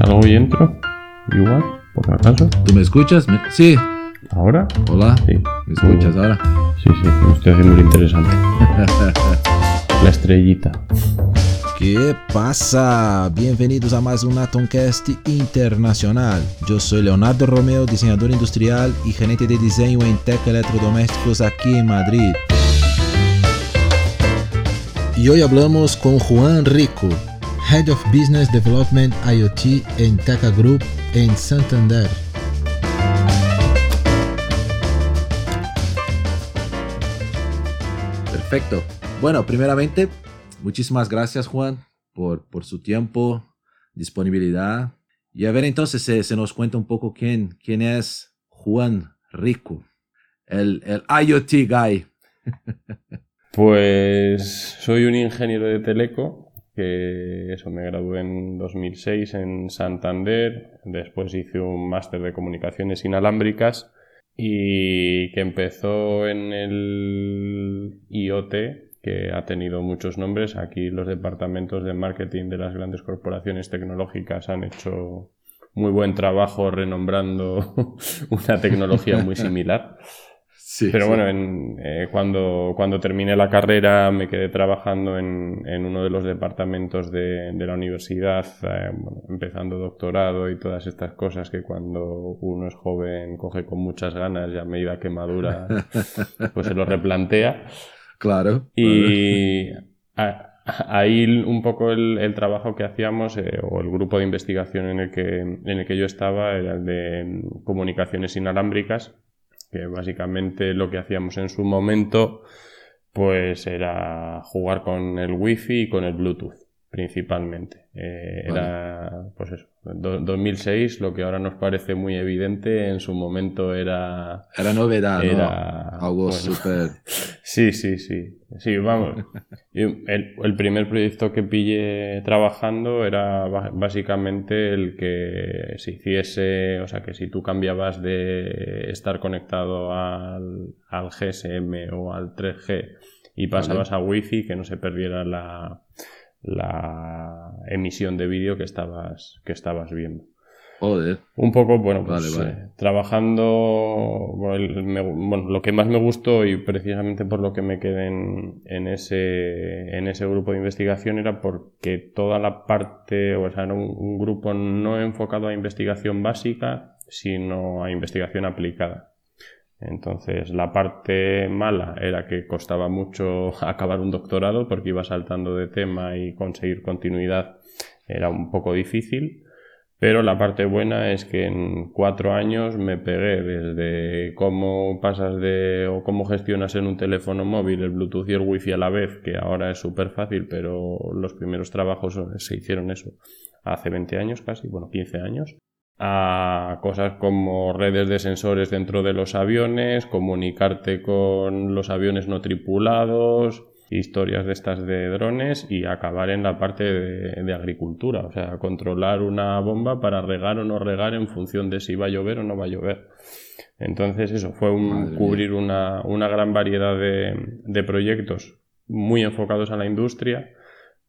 ¿Salgo y entro? Igual, por si acaso. ¿Tú me escuchas? ¿Me- Sí. ¿Ahora? Hola. Sí. ¿Me escuchas ahora? Sí, sí, me estoy haciendo lo interesante. La estrellita. ¿Qué pasa? Bienvenidos a más un Atomcast Internacional. Yo soy Leonardo Romeo, diseñador industrial y gerente de diseño en Tech Electrodomésticos aquí en Madrid. Y hoy hablamos con Juan Rico, Head of Business Development IoT en Teca Group en Santander. Perfecto. Bueno, primeramente, muchísimas gracias Juan por, por su tiempo, disponibilidad. Y a ver entonces, se, se nos cuenta un poco quién, quién es Juan Rico, el, el IoT guy. Pues soy un ingeniero de teleco, que eso me gradué en 2006 en Santander, después hice un máster de comunicaciones inalámbricas y que empezó en el IoT, que ha tenido muchos nombres. Aquí los departamentos de marketing de las grandes corporaciones tecnológicas han hecho muy buen trabajo renombrando una tecnología muy similar. Sí, Pero sí. bueno, en, eh, cuando, cuando terminé la carrera me quedé trabajando en, en uno de los departamentos de, de la universidad, eh, bueno, empezando doctorado y todas estas cosas que cuando uno es joven coge con muchas ganas y a medida que madura pues se lo replantea. Claro. Y a- ahí un poco el, el trabajo que hacíamos, eh, o el grupo de investigación en el, que, en el que yo estaba, era el de mm, comunicaciones inalámbricas, que básicamente lo que hacíamos en su momento, pues era jugar con el wifi y con el bluetooth, principalmente. Eh, Vale. Era, pues eso, do- 2006, lo que ahora nos parece muy evidente, en su momento era... Era novedad, ¿no? Era Algo bueno. súper... Sí, sí, sí. Sí, vamos. El, el primer proyecto que pillé trabajando era básicamente el que se hiciese, o sea, que si tú cambiabas de estar conectado al, al GSM o al 3G y pasabas a Wi-Fi, que no se perdiera la, la emisión de vídeo que estabas, que estabas viendo. Joder. Un poco, bueno, pues Vale, vale. eh, trabajando, bueno, el- me- bueno, lo que más me gustó y precisamente por lo que me quedé en, en ese, en ese grupo de investigación era porque toda la parte, o sea, era un, un grupo no enfocado a investigación básica, sino a investigación aplicada. Entonces, la parte mala era que costaba mucho acabar un doctorado porque iba saltando de tema y conseguir continuidad era un poco difícil. Pero la parte buena es que en cuatro años me pegué desde cómo pasas de o cómo gestionas en un teléfono móvil el Bluetooth y el Wi-Fi a la vez, que ahora es súper fácil, pero los primeros trabajos se hicieron eso hace 20 años casi, bueno, 15 años, a cosas como redes de sensores dentro de los aviones, comunicarte con los aviones no tripulados, historias de estas de drones y acabar en la parte de, de agricultura, o sea, controlar una bomba para regar o no regar en función de si va a llover o no va a llover. Entonces eso fue un, cubrir una, una gran variedad de, de proyectos muy enfocados a la industria,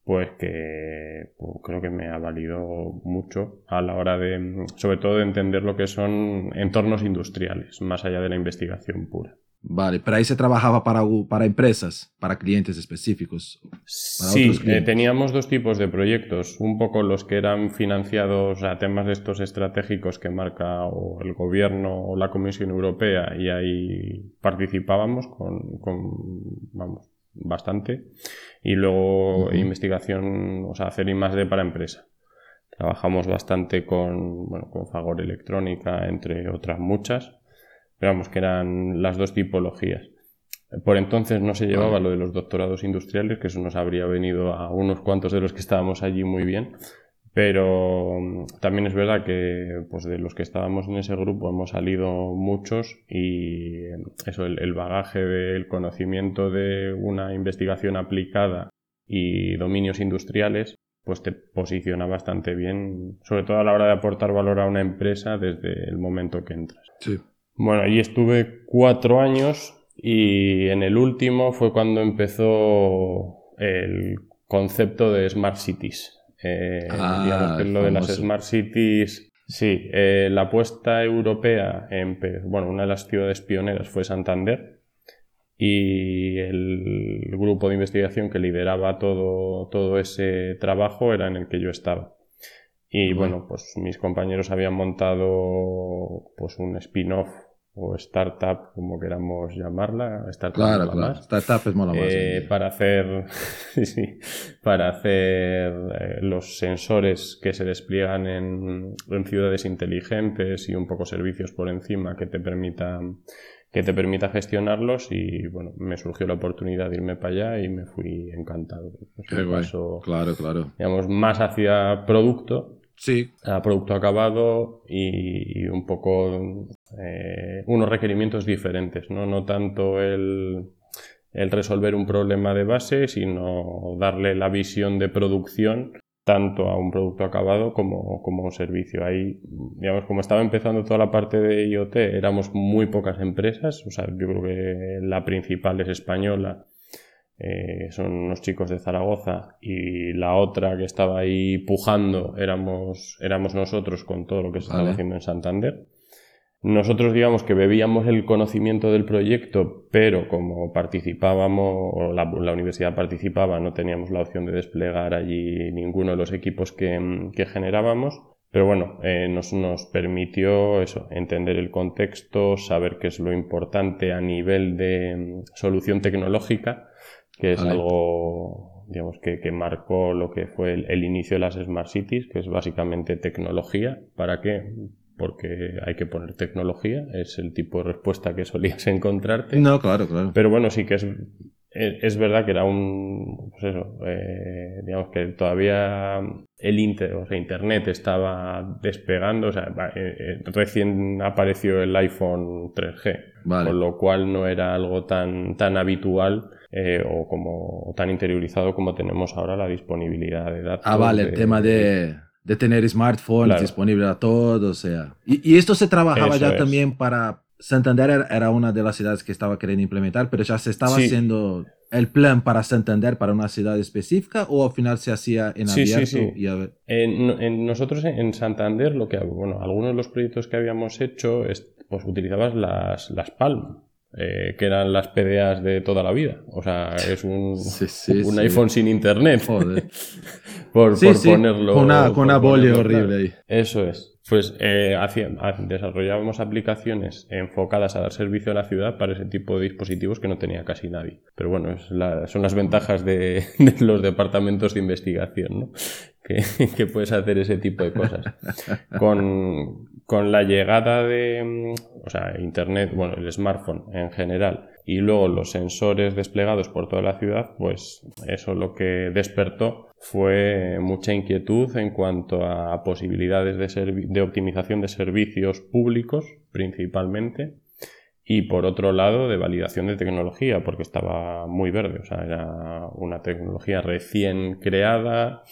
pues que pues, creo que me ha valido mucho a la hora de, sobre todo, de entender lo que son entornos industriales, más allá de la investigación pura. Vale, pero ahí se trabajaba para, para empresas, para clientes específicos. Sí, otros eh, teníamos dos tipos de proyectos, un poco los que eran financiados a temas de estos estratégicos que marca o el gobierno o la Comisión Europea y ahí participábamos con, con, vamos, bastante. Y luego investigación, o sea, hacer I más D para empresa. Trabajamos bastante con, bueno, con Fagor Electrónica, entre otras muchas. Pero vamos, que eran las dos tipologías. Por entonces no se llevaba lo de los doctorados industriales, que eso nos habría venido a unos cuantos de los que estábamos allí muy bien. Pero mm, también es verdad que pues de los que estábamos en ese grupo hemos salido muchos y eh, eso, el, el bagaje del conocimiento de una investigación aplicada y dominios industriales, pues te posiciona bastante bien, sobre todo a la hora de aportar valor a una empresa desde el momento que entras. Sí. Bueno, allí estuve cuatro años y en el último fue cuando empezó el concepto de Smart Cities. Eh, Ah, digamos que lo de las. Smart Cities, sí, eh, la apuesta europea, en, bueno, una de las ciudades pioneras fue Santander y el grupo de investigación que lideraba todo, todo ese trabajo era en el que yo estaba. Y bueno, pues mis compañeros habían montado pues un spin-off o startup, como queramos llamarla, startup Claro, mola claro. más, Startup es mola más. eh, sí. para hacer, sí, para hacer eh, los sensores que se despliegan en, en ciudades inteligentes y un poco servicios por encima que te permitan que te permita gestionarlos y bueno, me surgió la oportunidad de irme para allá y me fui encantado. Es Qué un guay. paso, Claro, claro. digamos, más hacia producto, Sí, a producto acabado y, y un poco eh, unos requerimientos diferentes, ¿no? No tanto el, el resolver un problema de base, sino darle la visión de producción tanto a un producto acabado como, como a un servicio. Ahí, digamos, como estaba empezando toda la parte de IoT, éramos muy pocas empresas, o sea, yo creo que la principal es española, eh, son unos chicos de Zaragoza y la otra que estaba ahí pujando éramos, éramos nosotros con todo lo que se estaba Vale. haciendo en Santander. Nosotros digamos que bebíamos el conocimiento del proyecto, pero como participábamos, o la, la universidad participaba, no teníamos la opción de desplegar allí ninguno de los equipos que, que generábamos. Pero bueno, eh, nos, nos permitió eso, entender el contexto, saber qué es lo importante a nivel de mm, solución tecnológica, que es Vale. algo digamos que, que marcó lo que fue el, el inicio de las Smart Cities, que es básicamente tecnología. ¿Para qué? Porque hay que poner tecnología, es el tipo de respuesta que solías encontrarte. no, claro, claro. Pero bueno, sí que es, es, es verdad que era un, pues eso, eh, digamos que todavía el inter, o sea, Internet estaba despegando, o sea, eh, eh, recién apareció el iPhone 3G, Vale. con lo cual no era algo tan, tan habitual eh, o como tan interiorizado como tenemos ahora la disponibilidad de datos. Ah, vale, el tema de, de tener smartphones Claro. disponible a todos, o sea. Y, y esto se trabajaba Eso ya es. también para... Santander era, una de las ciudades que estaba queriendo implementar, pero ya se estaba Sí. haciendo el plan para Santander para una ciudad específica o al final se hacía en Sí, sí, abierto sí. y a ver- En, en nosotros en en Santander, lo que, bueno, algunos de los proyectos que habíamos hecho, es, pues utilizabas las, las Palm, eh, que eran las PDAs de toda la vida. O sea, es un, Sí, sí, un sí. iPhone sin internet. Joder. por, ponerlo. con una, con una bolia horrible ahí. Eso es. Pues eh, hacía- desarrollábamos aplicaciones enfocadas a dar servicio a la ciudad para ese tipo de dispositivos que no tenía casi nadie. Pero bueno, es la- son las ventajas de, de los departamentos de investigación, ¿no? Que, puedes hacer ese tipo de cosas. Con, con la llegada de, mm, o sea, Internet, bueno, el smartphone en general, y luego los sensores desplegados por toda la ciudad, pues eso lo que despertó fue mucha inquietud en cuanto a posibilidades de, de optimización de servicios públicos, principalmente, y por otro lado de validación de tecnología, porque estaba muy verde, o sea, era una tecnología recién creada,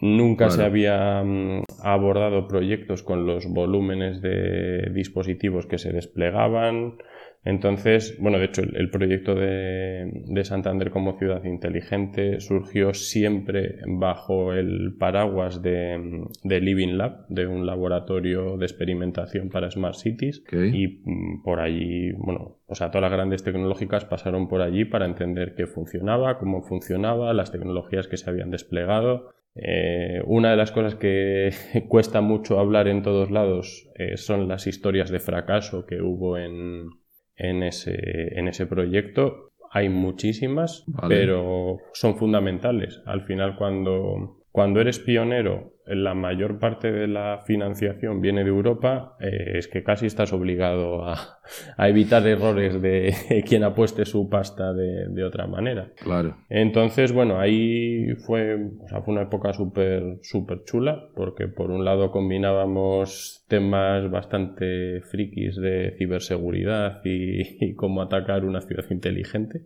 Nunca se había mm, abordado proyectos con los volúmenes de dispositivos que se desplegaban. Entonces, bueno, de hecho, el, el proyecto de, de Santander como ciudad inteligente surgió siempre bajo el paraguas de, mm, de Living Lab, de un laboratorio de experimentación para Smart Cities. Y mm, por allí, bueno, o sea, todas las grandes tecnológicas pasaron por allí para entender qué funcionaba, cómo funcionaba, las tecnologías que se habían desplegado. Eh, una de las cosas que cuesta mucho hablar en todos lados eh, son las historias de fracaso que hubo en, en, ese, en ese proyecto. Hay muchísimas, Vale. pero son fundamentales. Al final, cuando, cuando eres pionero, la mayor parte de la financiación viene de Europa, eh, es que casi estás obligado a, a evitar errores de quien apueste su pasta de, de otra manera. Claro. Entonces, bueno, ahí fue, o sea, fue una época súper súper chula, porque por un lado combinábamos temas bastante frikis de ciberseguridad y, y cómo atacar una ciudad inteligente,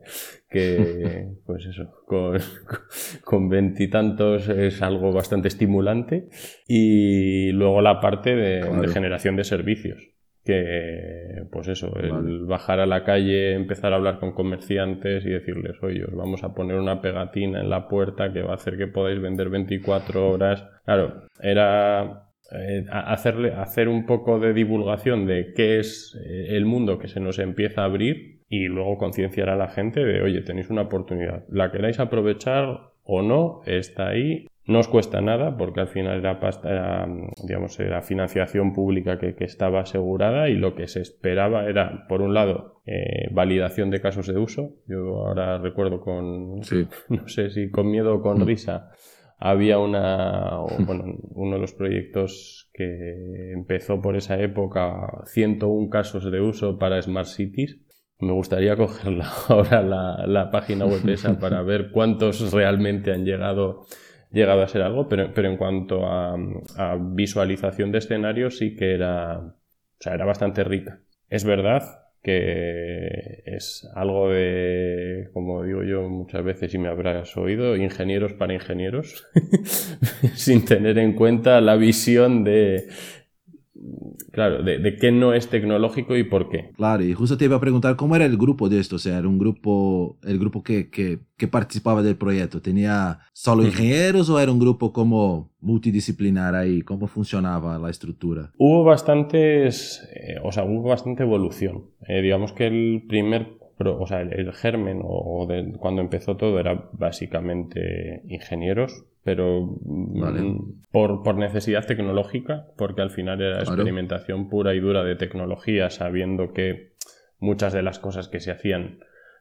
que, pues eso, con con veintitantos es algo bastante estimulante, y luego la parte de, Claro. de generación de servicios que, pues eso, el bajar a la calle, empezar a hablar con comerciantes y decirles, oye, os vamos a poner una pegatina en la puerta que va a hacer que podáis vender 24 horas. Claro, era eh, hacerle, hacer un poco de divulgación de qué es eh, el mundo que se nos empieza a abrir y luego concienciar a la gente de, oye, tenéis una oportunidad, la queráis aprovechar o no, está ahí no os cuesta nada porque al final era, pasta, digamos, era financiación pública que, estaba asegurada y lo que se esperaba era, por un lado, eh, validación de casos de uso. Yo ahora recuerdo con, no sé si con miedo o con mm. risa, había una, bueno, uno de los proyectos que empezó por esa época, 101 casos de uso para Smart Cities. Me gustaría coger ahora la, la página web esa para ver cuántos realmente han llegado llegado a ser algo, pero, pero en cuanto a, visualización de escenarios sí que era, o sea, era bastante rica. Es verdad que es algo de, como digo yo muchas veces y me habrás oído, ingenieros para ingenieros, sin tener en cuenta la visión de Claro, de, qué no es tecnológico y por qué. Claro, y justo te iba a preguntar cómo era el grupo de esto, o sea, era un grupo, el grupo que, que, que participaba del proyecto, ¿tenía solo ingenieros o era un grupo como multidisciplinar ahí? ¿Cómo funcionaba la estructura? Hubo bastantes, eh, o sea, hubo bastante evolución. Eh, digamos que el primer o sea, el, germen o, de, cuando empezó todo era básicamente ingenieros, pero mm, por, necesidad tecnológica, porque al final era experimentación pura y dura de tecnología, sabiendo que muchas de las cosas que se hacían,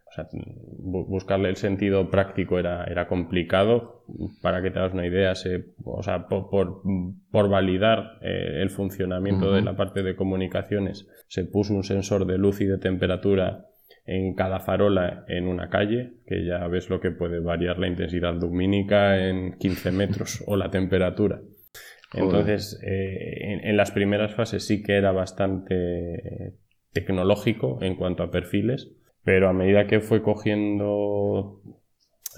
o sea, buscarle el sentido práctico era, era complicado. Para que te hagas una idea, se, o sea, por, por, validar eh, el funcionamiento de la parte de comunicaciones, se puso un sensor de luz y de temperatura en cada farola en una calle, que ya ves lo que puede variar la intensidad lumínica en 15 metros o la temperatura. Entonces, eh, en, las primeras fases sí que era bastante tecnológico en cuanto a perfiles, pero a medida que fue cogiendo,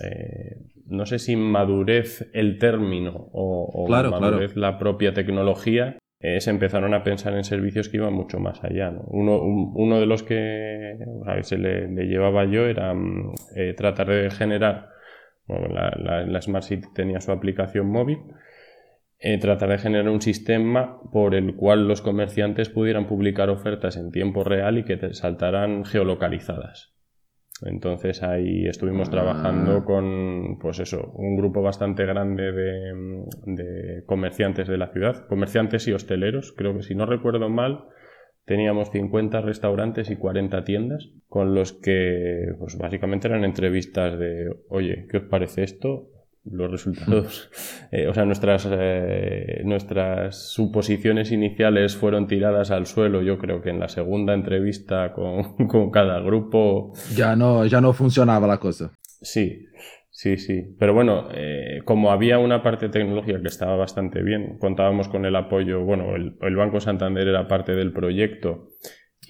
eh, no sé si madurez el término o, madurez la propia tecnología, se empezaron a pensar en servicios que iban mucho más allá. Uno, de los que se le, llevaba yo era mm, eh, tratar de generar, bueno, la, Smart City tenía su aplicación móvil, eh, tratar de generar un sistema por el cual los comerciantes pudieran publicar ofertas en tiempo real y que te saltaran geolocalizadas. Entonces ahí estuvimos ah. trabajando con, pues eso, un grupo bastante grande de, comerciantes de la ciudad, comerciantes y hosteleros. Creo que si no recuerdo mal, teníamos 50 restaurantes y 40 tiendas con los que, pues básicamente eran entrevistas de, oye, ¿qué os parece esto? Los resultados, eh, o sea, nuestras, eh, nuestras suposiciones iniciales fueron tiradas al suelo. Yo creo que en la segunda entrevista con, con, cada grupo... Ya no, ya no funcionaba la cosa. Sí, sí, sí. Pero bueno, eh, como había una parte tecnológica que estaba bastante bien, contábamos con el apoyo, bueno, el, el Banco Santander era parte del proyecto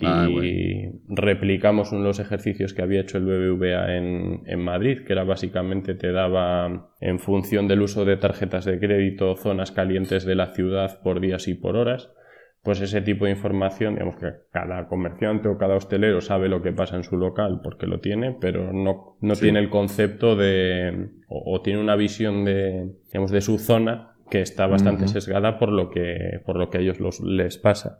Ah, y replicamos uno de los ejercicios que había hecho el BBVA en, en, Madrid, que era básicamente te daba, en función del uso de tarjetas de crédito, zonas calientes de la ciudad por días y por horas. Pues ese tipo de información, digamos que cada comerciante o cada hostelero sabe lo que pasa en su local porque lo tiene, pero no, no tiene el concepto de, o, tiene una visión de, digamos, de su zona que está bastante sesgada por lo que, por lo que a ellos los, les pasa.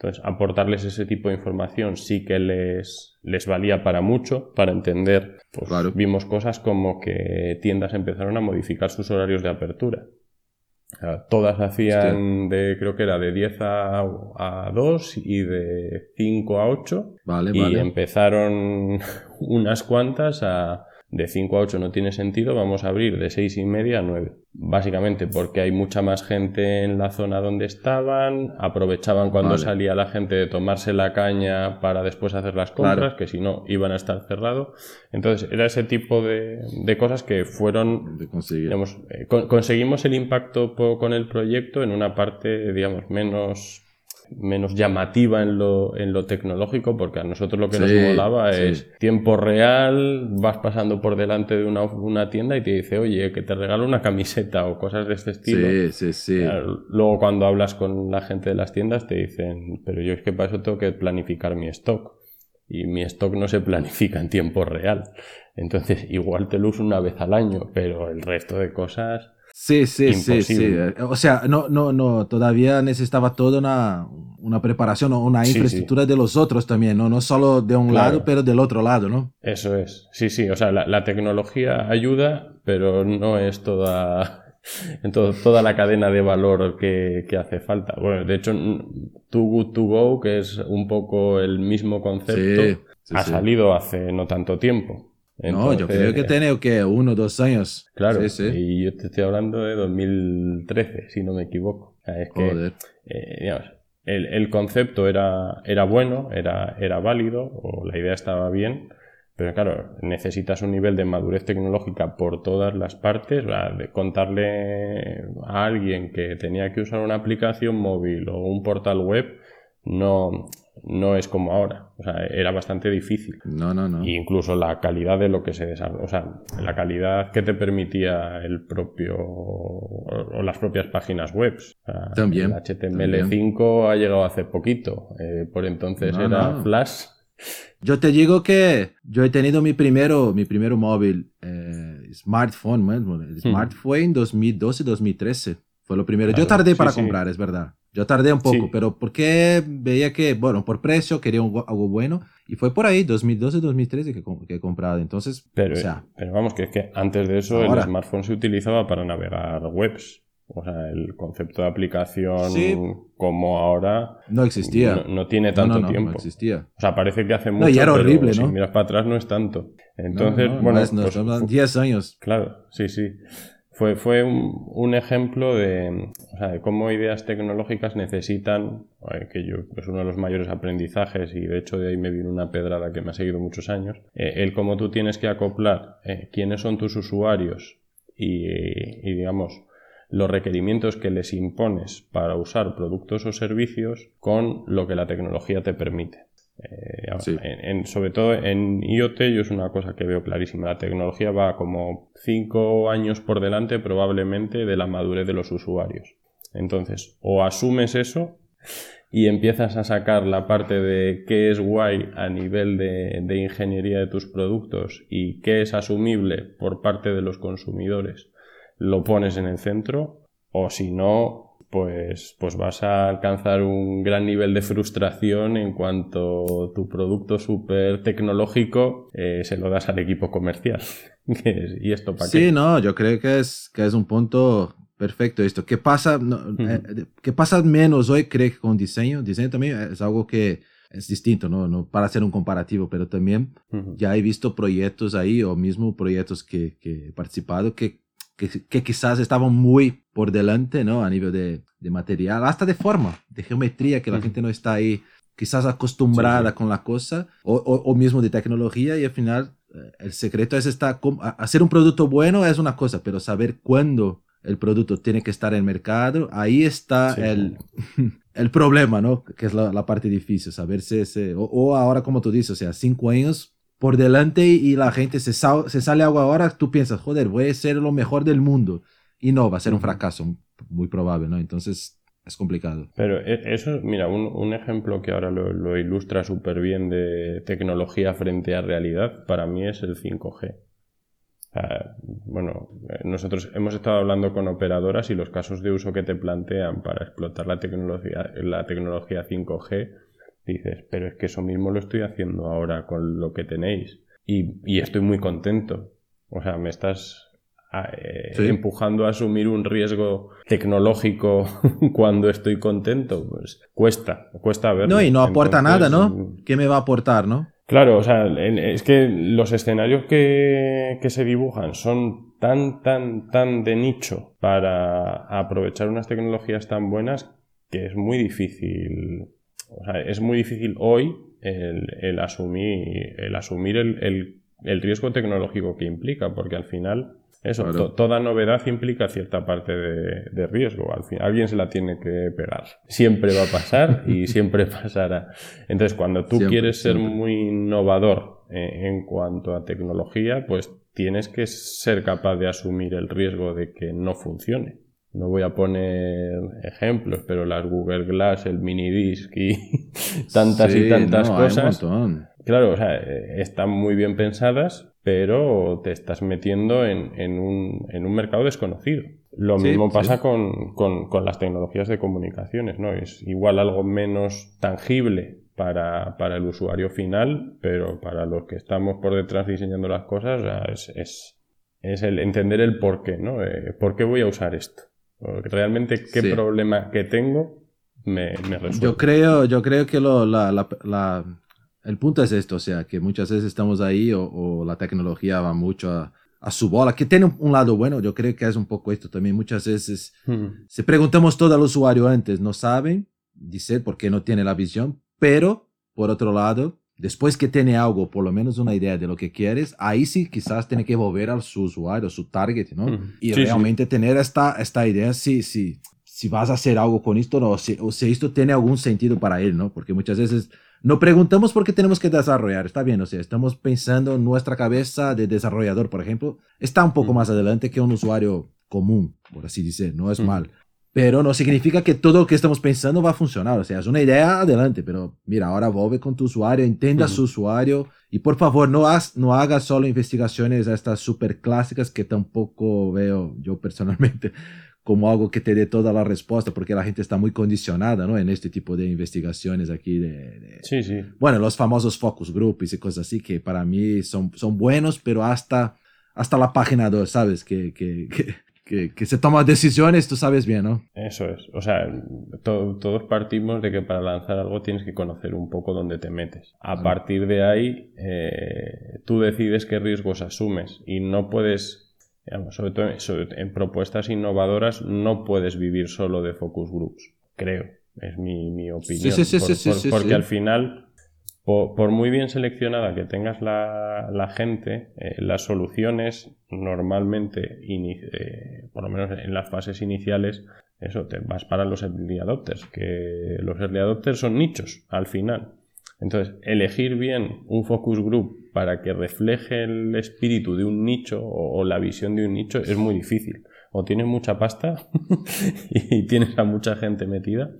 Entonces, aportarles ese tipo de información sí que les, les valía para mucho, para entender. Pues, Vimos cosas como que tiendas empezaron a modificar sus horarios de apertura. todas hacían de, creo que era de 10 a, 2 y de 5 a 8. Vale, y empezaron unas cuantas a de 5 a 8 no tiene sentido, vamos a abrir de 6 y media a 9. Básicamente porque hay mucha más gente en la zona donde estaban, aprovechaban cuando salía la gente de tomarse la caña para después hacer las compras, que si no iban a estar cerrados. Entonces era ese tipo de, cosas que fueron, digamos, eh, conseguimos el impacto con el proyecto en una parte, digamos, menos menos llamativa en lo, en lo tecnológico, porque a nosotros lo que nos molaba es tiempo real, vas pasando por delante de una, una, tienda y te dice, oye, que te regalo una camiseta o cosas de este estilo. Sí, sí, sí. Luego cuando hablas con la gente de las tiendas te dicen, pero yo es que para eso tengo que planificar mi stock. Y mi stock no se planifica en tiempo real. Entonces, igual te lo uso una vez al año, pero el resto de cosas Sí, sí, sí, sí. O sea, no, no, no, todavía necesitaba toda una, una preparación o una infraestructura de los otros también, ¿no? No solo de un lado, pero del otro lado, ¿no? Eso es. Sí, sí. O sea, la, tecnología ayuda, pero no es toda, en toda la cadena de valor que, que, hace falta. Bueno, de hecho, Too Good To Go, que es un poco el mismo concepto, ha salido hace no tanto tiempo no, yo creo que tiene que uno o dos años. Claro, y yo te estoy hablando de 2013, si no me equivoco. es que, eh, el, concepto era, era bueno, era, era válido, o la idea estaba bien, pero claro, necesitas un nivel de madurez tecnológica por todas las partes, de contarle a alguien que tenía que usar una aplicación móvil o un portal web, no, no es como ahora. O sea, era bastante difícil. No, no, no. incluso la calidad de lo que se desarrolla, o sea, la calidad que te permitía el propio o, las propias páginas web. también. El HTML5 ha llegado hace poquito. Eh, por entonces era Flash. Yo te digo que yo he tenido mi primero, mi primero móvil, eh, smartphone, hmm. smartphone en 2012, 2013. Fue lo primero. yo tardé para comprar, es verdad. Yo tardé un poco, pero porque veía que, bueno, por precio quería algo bueno y fue por ahí, 2012, 2013 que, que he comprado. Entonces, pero, pero vamos, que es que antes de eso el smartphone se utilizaba para navegar webs. O sea, el concepto de aplicación como ahora no existía. No, tiene tanto tiempo. No existía. O sea, parece que hace mucho. No, y era horrible, ¿no? Si miras para atrás no es tanto. Entonces, bueno. pues, 10 años. Claro, sí, sí fue, fue un, ejemplo de, cómo ideas tecnológicas necesitan, eh, que yo es uno de los mayores aprendizajes y de hecho de ahí me vino una pedrada que me ha seguido muchos años, eh, el cómo tú tienes que acoplar eh, quiénes son tus usuarios y, digamos, los requerimientos que les impones para usar productos o servicios con lo que la tecnología te permite. Eh, sobre todo en IoT yo es una cosa que veo clarísima. La tecnología va como cinco años por delante probablemente de la madurez de los usuarios. Entonces, o asumes eso y empiezas a sacar la parte de qué es guay a nivel de, de ingeniería de tus productos y qué es asumible por parte de los consumidores, lo pones en el centro, o si no, pues, pues vas a alcanzar un gran nivel de frustración en cuanto tu producto súper tecnológico eh, se lo das al equipo comercial. ¿Y esto para sí, no, yo creo que es, que es un punto perfecto esto. ¿Qué pasa, eh, ¿qué pasa menos hoy, creo que con diseño? Diseño también es algo que es distinto, ¿no? no para hacer un comparativo, pero también ya he visto proyectos ahí o mismo proyectos que, que he participado que que, quizás estaban muy por delante, ¿no? A nivel de, de material, hasta de forma, de geometría, que la gente no está ahí quizás acostumbrada con la cosa, o, o, mismo de tecnología, y al final eh, el secreto es estar, hacer un producto bueno es una cosa, pero saber cuándo el producto tiene que estar en el mercado, ahí está el, el problema, ¿no? Que es la, la parte difícil, saber si, o, o, ahora como tú dices, o sea, cinco años por delante y la gente se, se sale algo ahora, tú piensas, joder, voy a ser lo mejor del mundo. Y no, va a ser un fracaso, muy probable, ¿no? Entonces es complicado. Pero e, eso, mira, un, ejemplo que ahora lo, ilustra súper bien de tecnología frente a realidad, para mí es el 5G. bueno, nosotros hemos estado hablando con operadoras y los casos de uso que te plantean para explotar la tecnología, la tecnología 5G dices, pero es que eso mismo lo estoy haciendo ahora con lo que tenéis y, estoy muy contento. O sea, me estás ah, eh, empujando a asumir un riesgo tecnológico cuando estoy contento. Pues cuesta, cuesta verlo. No, y no aporta nada, ¿no? ¿Qué me va a aportar, no? Claro, o sea, es que los escenarios que, que, se dibujan son tan, tan, tan de nicho para aprovechar unas tecnologías tan buenas que es muy difícil o sea, es muy difícil hoy el, asumir, el, asumir el, el riesgo tecnológico que implica, porque al final eso, toda novedad implica cierta parte de, riesgo. Al fin, alguien se la tiene que pegar. Siempre va a pasar y siempre pasará. Entonces, cuando tú quieres ser muy innovador eh, en cuanto a tecnología, pues tienes que ser capaz de asumir el riesgo de que no funcione. No voy a poner ejemplos, pero las Google Glass, el mini disc y tantas y tantas cosas. Claro, o sea, están muy bien pensadas, pero te estás metiendo en, un, mercado desconocido. Lo mismo pasa con, las tecnologías de comunicaciones, ¿no? Es igual algo menos tangible para, el usuario final, pero para los que estamos por detrás diseñando las cosas, es, es, el entender el por qué, ¿no? Eh, ¿Por qué voy a usar esto? Realmente, ¿qué problema que tengo me, me resuelve? Yo creo, yo creo que lo, la, la el punto es esto, o sea, que muchas veces estamos ahí o, la tecnología va mucho a, su bola, que tiene un, lado bueno, yo creo que es un poco esto también. Muchas veces, hmm. si preguntamos todo al usuario antes, no saben, dice porque no tiene la visión, pero por otro lado, después que tiene algo, por lo menos una idea de lo que quieres, ahí sí quizás tiene que volver a su usuario, su target, ¿no? Hmm. Y realmente tener esta, esta idea, sí, sí, si vas a hacer algo con esto, no, o si, o si esto tiene algún sentido para él, ¿no? Porque muchas veces no preguntamos por qué tenemos que desarrollar, está bien, o sea, estamos pensando en nuestra cabeza de desarrollador, por ejemplo, está un poco mm. más adelante que un usuario común, por así decir, no es mm. mal. Pero no significa que todo lo que estamos pensando va a funcionar. O sea, es una idea adelante, pero mira, ahora vuelve con tu usuario, entienda su usuario y por favor no, hagas no hagas solo investigaciones a estas súper clásicas que tampoco veo yo personalmente como algo que te dé toda la respuesta, porque la gente está muy condicionada, ¿no? En este tipo de investigaciones aquí de, sí, sí. Bueno, los famosos focus groups y cosas así, que para mí son, son buenos, pero hasta, hasta la página 2, ¿sabes? Que, que, que, que, se toman decisiones, tú sabes bien, ¿no? Eso es. O sea, todos partimos de que para lanzar algo tienes que conocer un poco dónde te metes. A partir de ahí, eh, tú decides qué riesgos asumes y no puedes sobre todo en propuestas innovadoras no puedes vivir solo de focus groups, creo, es mi, opinión. Sí, sí, sí, porque al final, por, muy bien seleccionada que tengas la, gente, eh, las soluciones normalmente, eh, por lo menos en las fases iniciales, eso, te vas para los early adopters, que los early adopters son nichos al final. Entonces, elegir bien un focus group para que refleje el espíritu de un nicho o, la visión de un nicho es muy difícil. O tienes mucha pasta y tienes a mucha gente metida.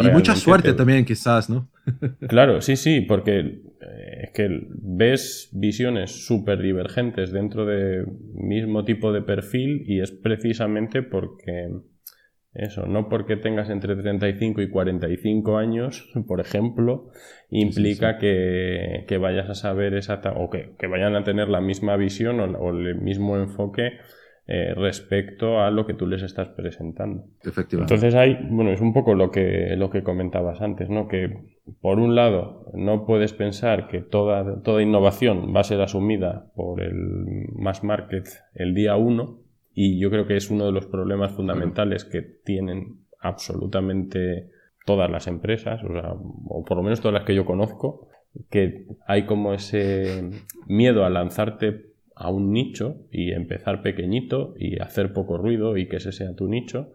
Y mucha suerte también, quizás, ¿no? claro, sí, sí, porque eh, es que ves visiones súper divergentes dentro de mismo tipo de perfil y es precisamente porque eso, no porque tengas entre 35 y 45 años, por ejemplo, implica Que, vayas a saber exacta o que, vayan a tener la misma visión o, el mismo enfoque eh, respecto a lo que tú les estás presentando. Efectivamente. Entonces hay, bueno, es un poco lo que, lo que comentabas antes, ¿no? Que por un lado no puedes pensar que toda, toda innovación va a ser asumida por el mass market el día uno, y yo creo que es uno de los problemas fundamentales que tienen absolutamente todas las empresas, o, por lo menos todas las que yo conozco, que hay como ese miedo a lanzarte a un nicho y empezar pequeñito y hacer poco ruido y que ese sea tu nicho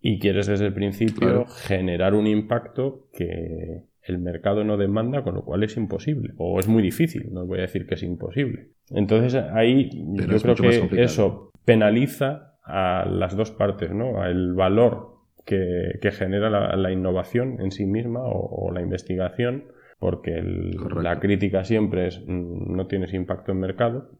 y quieres desde el principio generar un impacto que el mercado no demanda, con lo cual es imposible o es muy difícil, no voy a decir que es imposible. Entonces ahí yo creo que eso penaliza a las dos partes, ¿no? El valor que, genera la, innovación en sí misma o, la investigación, porque la crítica siempre es mm, no tienes impacto en mercado.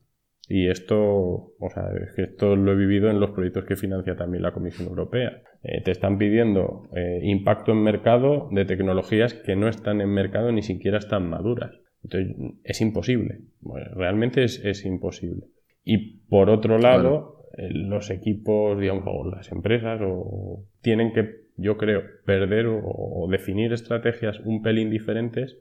Y esto, o sea, esto lo he vivido en los proyectos que financia también la Comisión Europea. Eh, te están pidiendo eh, impacto en mercado de tecnologías que no están en mercado ni siquiera están maduras. Entonces, es imposible. realmente es, es, imposible. Y por otro lado, eh, los equipos, digamos, o las empresas, o tienen que, yo creo, perder o, definir estrategias un pelín diferentes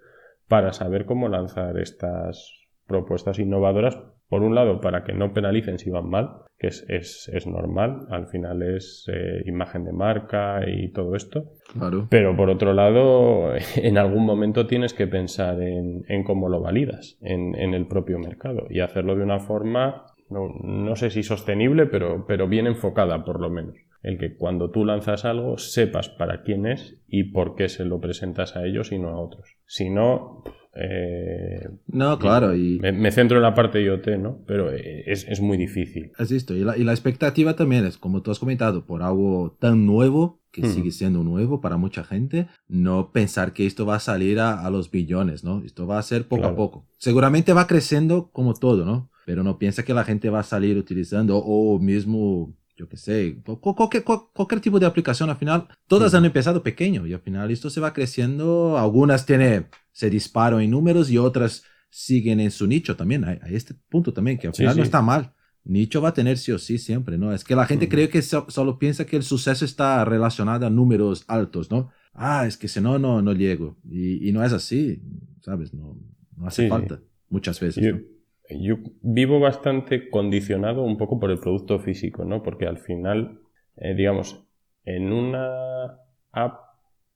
para saber cómo lanzar estas propuestas innovadoras Por un lado, para que no penalicen si van mal, que es, es, normal, al final es eh, imagen de marca y todo esto. Claro. Pero por otro lado, en algún momento tienes que pensar en, en cómo lo validas en, en, el propio mercado y hacerlo de una forma, no, no sé si sostenible, pero, pero bien enfocada por lo menos el que cuando tú lanzas algo sepas para quién es y por qué se lo presentas a ellos y no a otros. Si no, eh, no, claro. Y... Me, centro en la parte IoT, ¿no? Pero eh, es, muy difícil. Es esto. Y la, y la, expectativa también es, como tú has comentado, por algo tan nuevo, que sigue siendo nuevo para mucha gente, no pensar que esto va a salir a, los billones, ¿no? Esto va a ser poco a poco. Seguramente va creciendo como todo, ¿no? Pero no piensa que la gente va a salir utilizando o mismo yo qué sé, cualquier, cualquier, tipo de aplicación al final, todas han empezado pequeño y al final esto se va creciendo, algunas tiene, se disparan en números y otras siguen en su nicho también, hay, este punto también que al final no está mal. Nicho va a tener sí o sí siempre, ¿no? Es que la gente cree que solo piensa que el suceso está relacionado a números altos, ¿no? Ah, es que si no, no, no llego. Y, y no es así, ¿sabes? No, no hace falta muchas veces. ¿no? Yo vivo bastante condicionado un poco por el producto físico, ¿no? Porque al final, eh, digamos, en una app,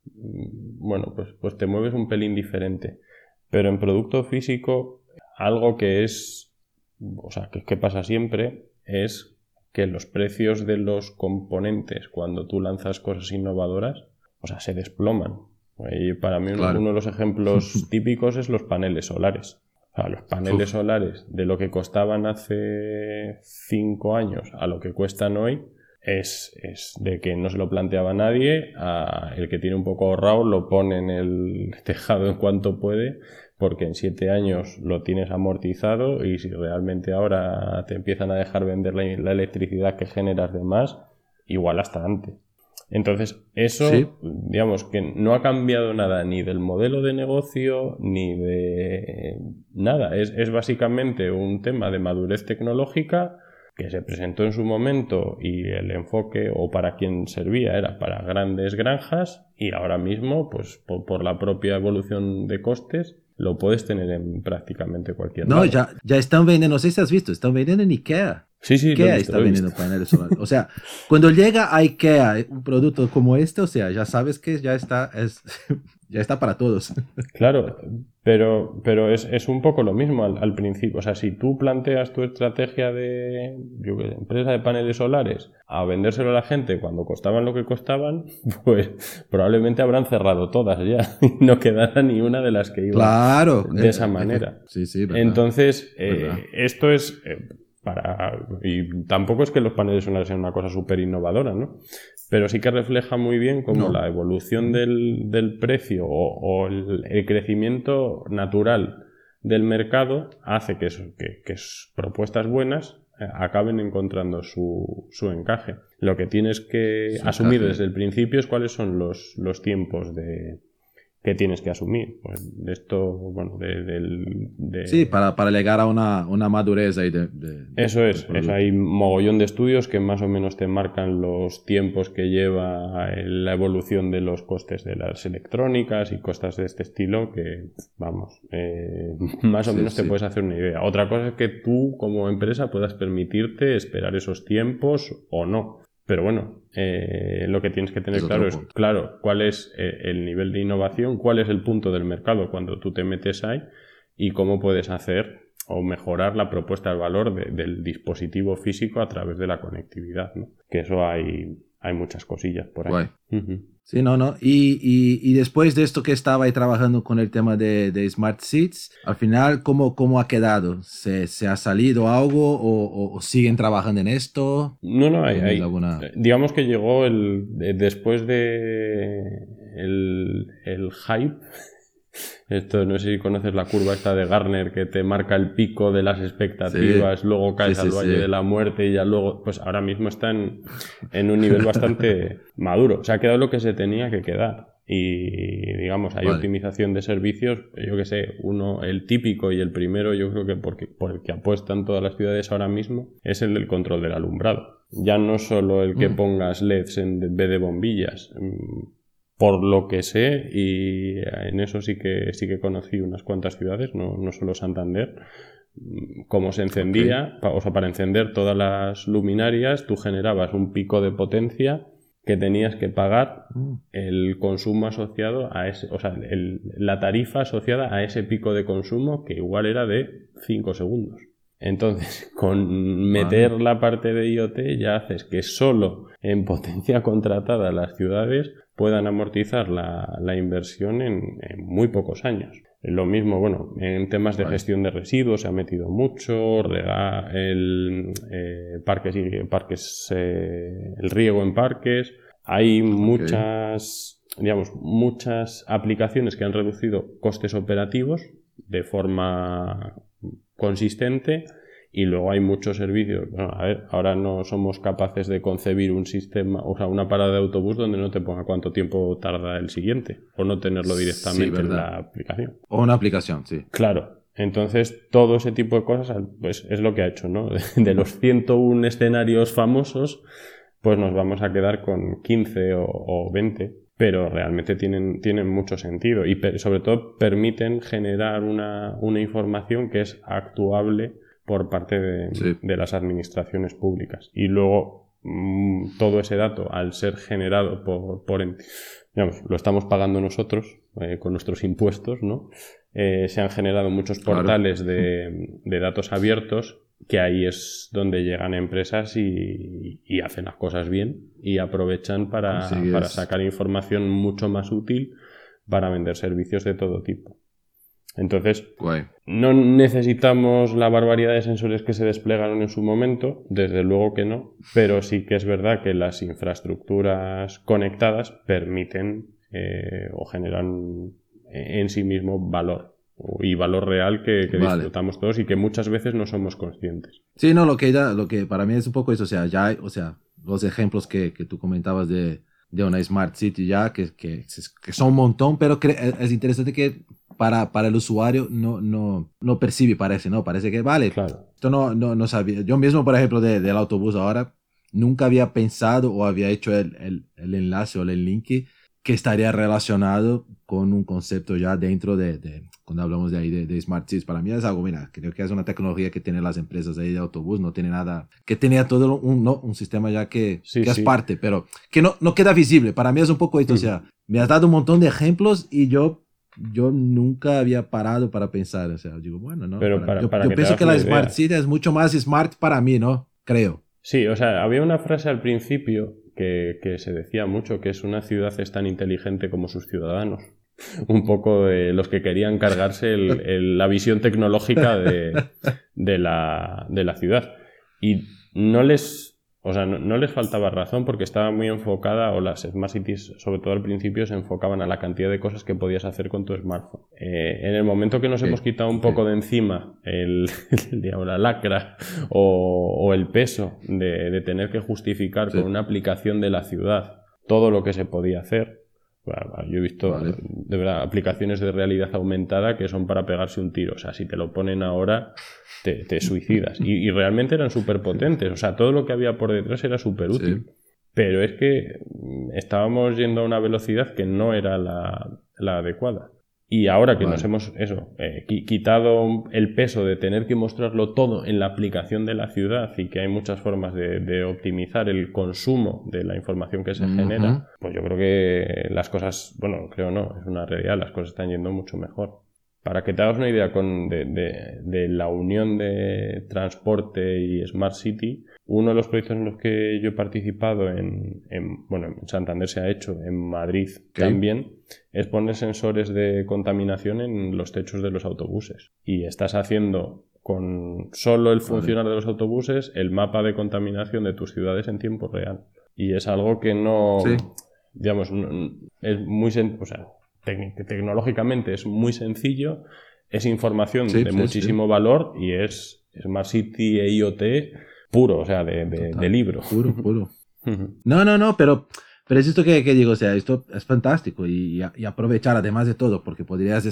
mm, bueno, pues, pues te mueves un pelín diferente. Pero en producto físico, algo que es, o sea, que, que pasa siempre, es que los precios de los componentes cuando tú lanzas cosas innovadoras, o sea, se desploman. Y para mí uno de los ejemplos típicos es los paneles solares los paneles solares de lo que costaban hace cinco años a lo que cuestan hoy es, de que no se lo planteaba nadie, a el que tiene un poco ahorrado lo pone en el tejado en cuanto puede, porque en siete años lo tienes amortizado y si realmente ahora te empiezan a dejar vender la electricidad que generas de más, igual hasta antes. Entonces, eso, digamos que no ha cambiado nada ni del modelo de negocio ni de nada. Es, es, básicamente un tema de madurez tecnológica que se presentó en su momento y el enfoque o para quien servía era para grandes granjas y ahora mismo, pues por, la propia evolución de costes, lo puedes tener en prácticamente cualquier No, ya, ya están vendiendo, no sé si has visto, están vendiendo en Ikea. Sí, sí, IKEA está vendiendo paneles solares. O sea, cuando llega a IKEA un producto como este, o sea, ya sabes que ya está, es, ya está para todos. Claro, pero, pero es, es un poco lo mismo al, principio. O sea, si tú planteas tu estrategia de empresa de paneles solares a vendérselo a la gente cuando costaban lo que costaban, pues probablemente habrán cerrado todas ya y no quedará ni una de las que iban claro, de esa manera. Sí, sí, Entonces, eh, esto es... Y tampoco es que los paneles solares sean una cosa súper innovadora, ¿no? Pero sí que refleja muy bien cómo la evolución del, precio o, el, crecimiento natural del mercado hace que, que, propuestas buenas eh, acaben encontrando su, su, encaje. Lo que tienes que asumir desde el principio es cuáles son los, los tiempos de, que tienes que asumir. Pues de esto, bueno, de, Sí, para, para, llegar a una, una madurez ahí de... eso es, hay mogollón de estudios que más o menos te marcan los tiempos que lleva la evolución de los costes de las electrónicas y cosas de este estilo que, vamos, eh, más o menos te puedes hacer una idea. Otra cosa es que tú como empresa puedas permitirte esperar esos tiempos o no. Pero bueno, eh, lo que tienes que tener claro es, claro, cuál es eh, el nivel de innovación, cuál es el punto del mercado cuando tú te metes ahí y cómo puedes hacer o mejorar la propuesta de valor del dispositivo físico a través de la conectividad, ¿no? Que eso hay, hay muchas cosillas por ahí. Sí, no, no. Y, y, después de esto que estaba ahí trabajando con el tema de, de Smart Seats, al final, ¿cómo, cómo ha quedado? ¿Se, ¿Se, ha salido algo o, o, siguen trabajando en esto? No, no, hay, hay digamos que llegó el, después de el, el hype esto no sé si conoces la curva esta de Garner que te marca el pico de las expectativas, luego caes al valle de la muerte y ya luego, pues ahora mismo está en, un nivel bastante maduro. Se ha quedado lo que se tenía que quedar. Y digamos, hay optimización de servicios, yo que sé, uno, el típico y el primero, yo creo que porque, por el que apuestan todas las ciudades ahora mismo, es el del control del alumbrado. Ya no solo el que mm. pongas LEDs en vez de bombillas por lo que sé, y en eso sí que sí que conocí unas cuantas ciudades, no, no solo Santander, mm, cómo se encendía, o sea, para encender todas las luminarias, tú generabas un pico de potencia que tenías que pagar mm. el consumo asociado a ese, o sea, la tarifa asociada a ese pico de consumo que igual era de 5 segundos. Entonces, con meter la parte de IoT ya haces que solo en potencia contratada las ciudades puedan amortizar la, inversión en, muy pocos años. Lo mismo, bueno, en temas de gestión de residuos se ha metido mucho, el, eh, parques y parques, eh, el riego en parques. Hay muchas, digamos, muchas aplicaciones que han reducido costes operativos de forma consistente y luego hay muchos servicios. Bueno, a ver, ahora no somos capaces de concebir un sistema, o sea, una parada de autobús donde no te ponga cuánto tiempo tarda el siguiente, o no tenerlo directamente en la aplicación. O una aplicación, sí. Claro. Entonces, todo ese tipo de cosas pues, es lo que ha hecho, ¿no? De los 101 escenarios famosos, pues nos vamos a quedar con 15 o, o 20 pero realmente tienen, tienen mucho sentido y sobre todo permiten generar una, una, información que es actuable por parte de, las administraciones públicas. Y luego mm, todo ese dato, al ser generado por, por digamos, lo estamos pagando nosotros eh, con nuestros impuestos, ¿no? Eh, se han generado muchos portales de, datos abiertos que ahí es donde llegan empresas y, hacen las cosas bien y aprovechan para, para sacar información mucho más útil para vender servicios de todo tipo. Entonces, no necesitamos la barbaridad de sensores que se desplegaron en su momento, desde luego que no, pero sí que es verdad que las infraestructuras conectadas permiten eh, o generan en sí mismo valor y valor real que, disfrutamos todos y que muchas veces no somos conscientes. Sí, no, lo que, lo que para mí es un poco eso, o sea, ya, o sea, los ejemplos que, que tú comentabas de, de una Smart City ya, que, que, que son un montón, pero es interesante que para, para el usuario no, no, no percibe, parece, ¿no? Parece que, vale, claro. esto no, no, no sabía. Yo mismo, por ejemplo, de, del autobús ahora, nunca había pensado o había hecho el, el, el, enlace o el link que estaría relacionado con un concepto ya dentro de, de cuando hablamos de ahí de, de, Smart Cities. Para mí es algo, mira, creo que es una tecnología que tienen las empresas ahí de autobús, no tiene nada, que tenía todo un, ¿no? un sistema ya que, que es parte, pero que no, no queda visible. Para mí es un poco esto, o sea, me has dado un montón de ejemplos y yo yo nunca había parado para pensar, o sea, digo, bueno, ¿no? Pero yo, pienso que la Smart City es mucho más smart para mí, ¿no? Creo. Sí, o sea, había una frase al principio que, que se decía mucho, que es una ciudad es tan inteligente como sus ciudadanos. Un poco de los que querían cargarse el, la visión tecnológica de, de, la, de la ciudad. Y no les o sea, no, les faltaba razón porque estaba muy enfocada, o las Smart Cities, sobre todo al principio, se enfocaban a la cantidad de cosas que podías hacer con tu smartphone. Eh, en el momento que nos hemos quitado un poco de encima el, la lacra o, el peso de, tener que justificar con una aplicación de la ciudad todo lo que se podía hacer, yo he visto de verdad aplicaciones de realidad aumentada que son para pegarse un tiro. O sea, si te lo ponen ahora, te, suicidas. Y, realmente eran súper potentes. O sea, todo lo que había por detrás era súper útil. Pero es que mm, estábamos yendo a una velocidad que no era la, adecuada. Y ahora que nos hemos eso, eh, quitado el peso de tener que mostrarlo todo en la aplicación de la ciudad y que hay muchas formas de, optimizar el consumo de la información que se genera, pues yo creo que las cosas, bueno, creo no, es una realidad, las cosas están yendo mucho mejor. Para que te hagas una idea con, de, la unión de transporte y Smart City, uno de los proyectos en los que yo he participado en, bueno, en Santander se ha hecho, en Madrid también, es poner sensores de contaminación en los techos de los autobuses. Y estás haciendo con solo el funcionar de los autobuses el mapa de contaminación de tus ciudades en tiempo real. Y es algo que no, digamos, es muy, o sea, tecnológicamente es muy sencillo, es información de muchísimo valor y es Smart City e IoT puro, o sea, de, libro. Puro, puro. no, no, no, pero, pero es esto que, digo, o sea, esto es fantástico y, y aprovechar además de todo, porque podrías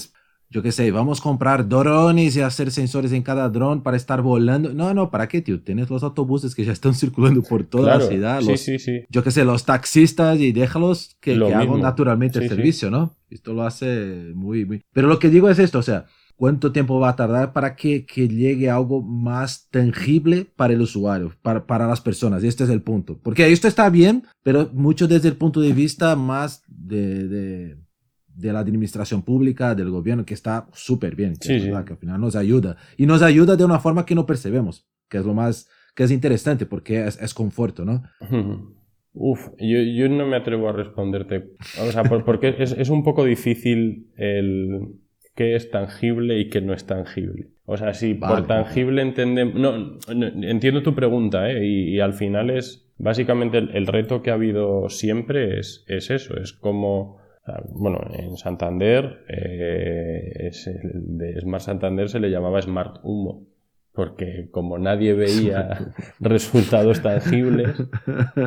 yo qué sé, vamos a comprar drones y hacer sensores en cada dron para estar volando. No, no, ¿para qué, tío? Tienes los autobuses que ya están circulando por toda la ciudad. sí, sí, sí. Yo qué sé, los taxistas y déjalos que, hagan naturalmente el servicio, ¿no? Esto lo hace muy, muy... Pero lo que digo es esto, o sea, cuánto tiempo va a tardar para que, que llegue algo más tangible para el usuario, para, para, las personas. Y este es el punto. Porque esto está bien, pero mucho desde el punto de vista más de, de, de la administración pública, del gobierno, que está súper bien, que, sí, sí. que al final nos ayuda. Y nos ayuda de una forma que no percebemos, que es lo más, que es interesante, porque es, es conforto, ¿no? Uf, yo, yo, no me atrevo a responderte. O sea, porque es, es un poco difícil el qué es tangible y qué no es tangible. O sea, si vale, por tangible entendemos... No, no, entiendo tu pregunta, ¿eh? Y, y, al final es... Básicamente el, el, reto que ha habido siempre es, es eso, es como... Bueno, en Santander, eh, es el de Smart Santander se le llamaba Smart Humo porque como nadie veía resultados tangibles,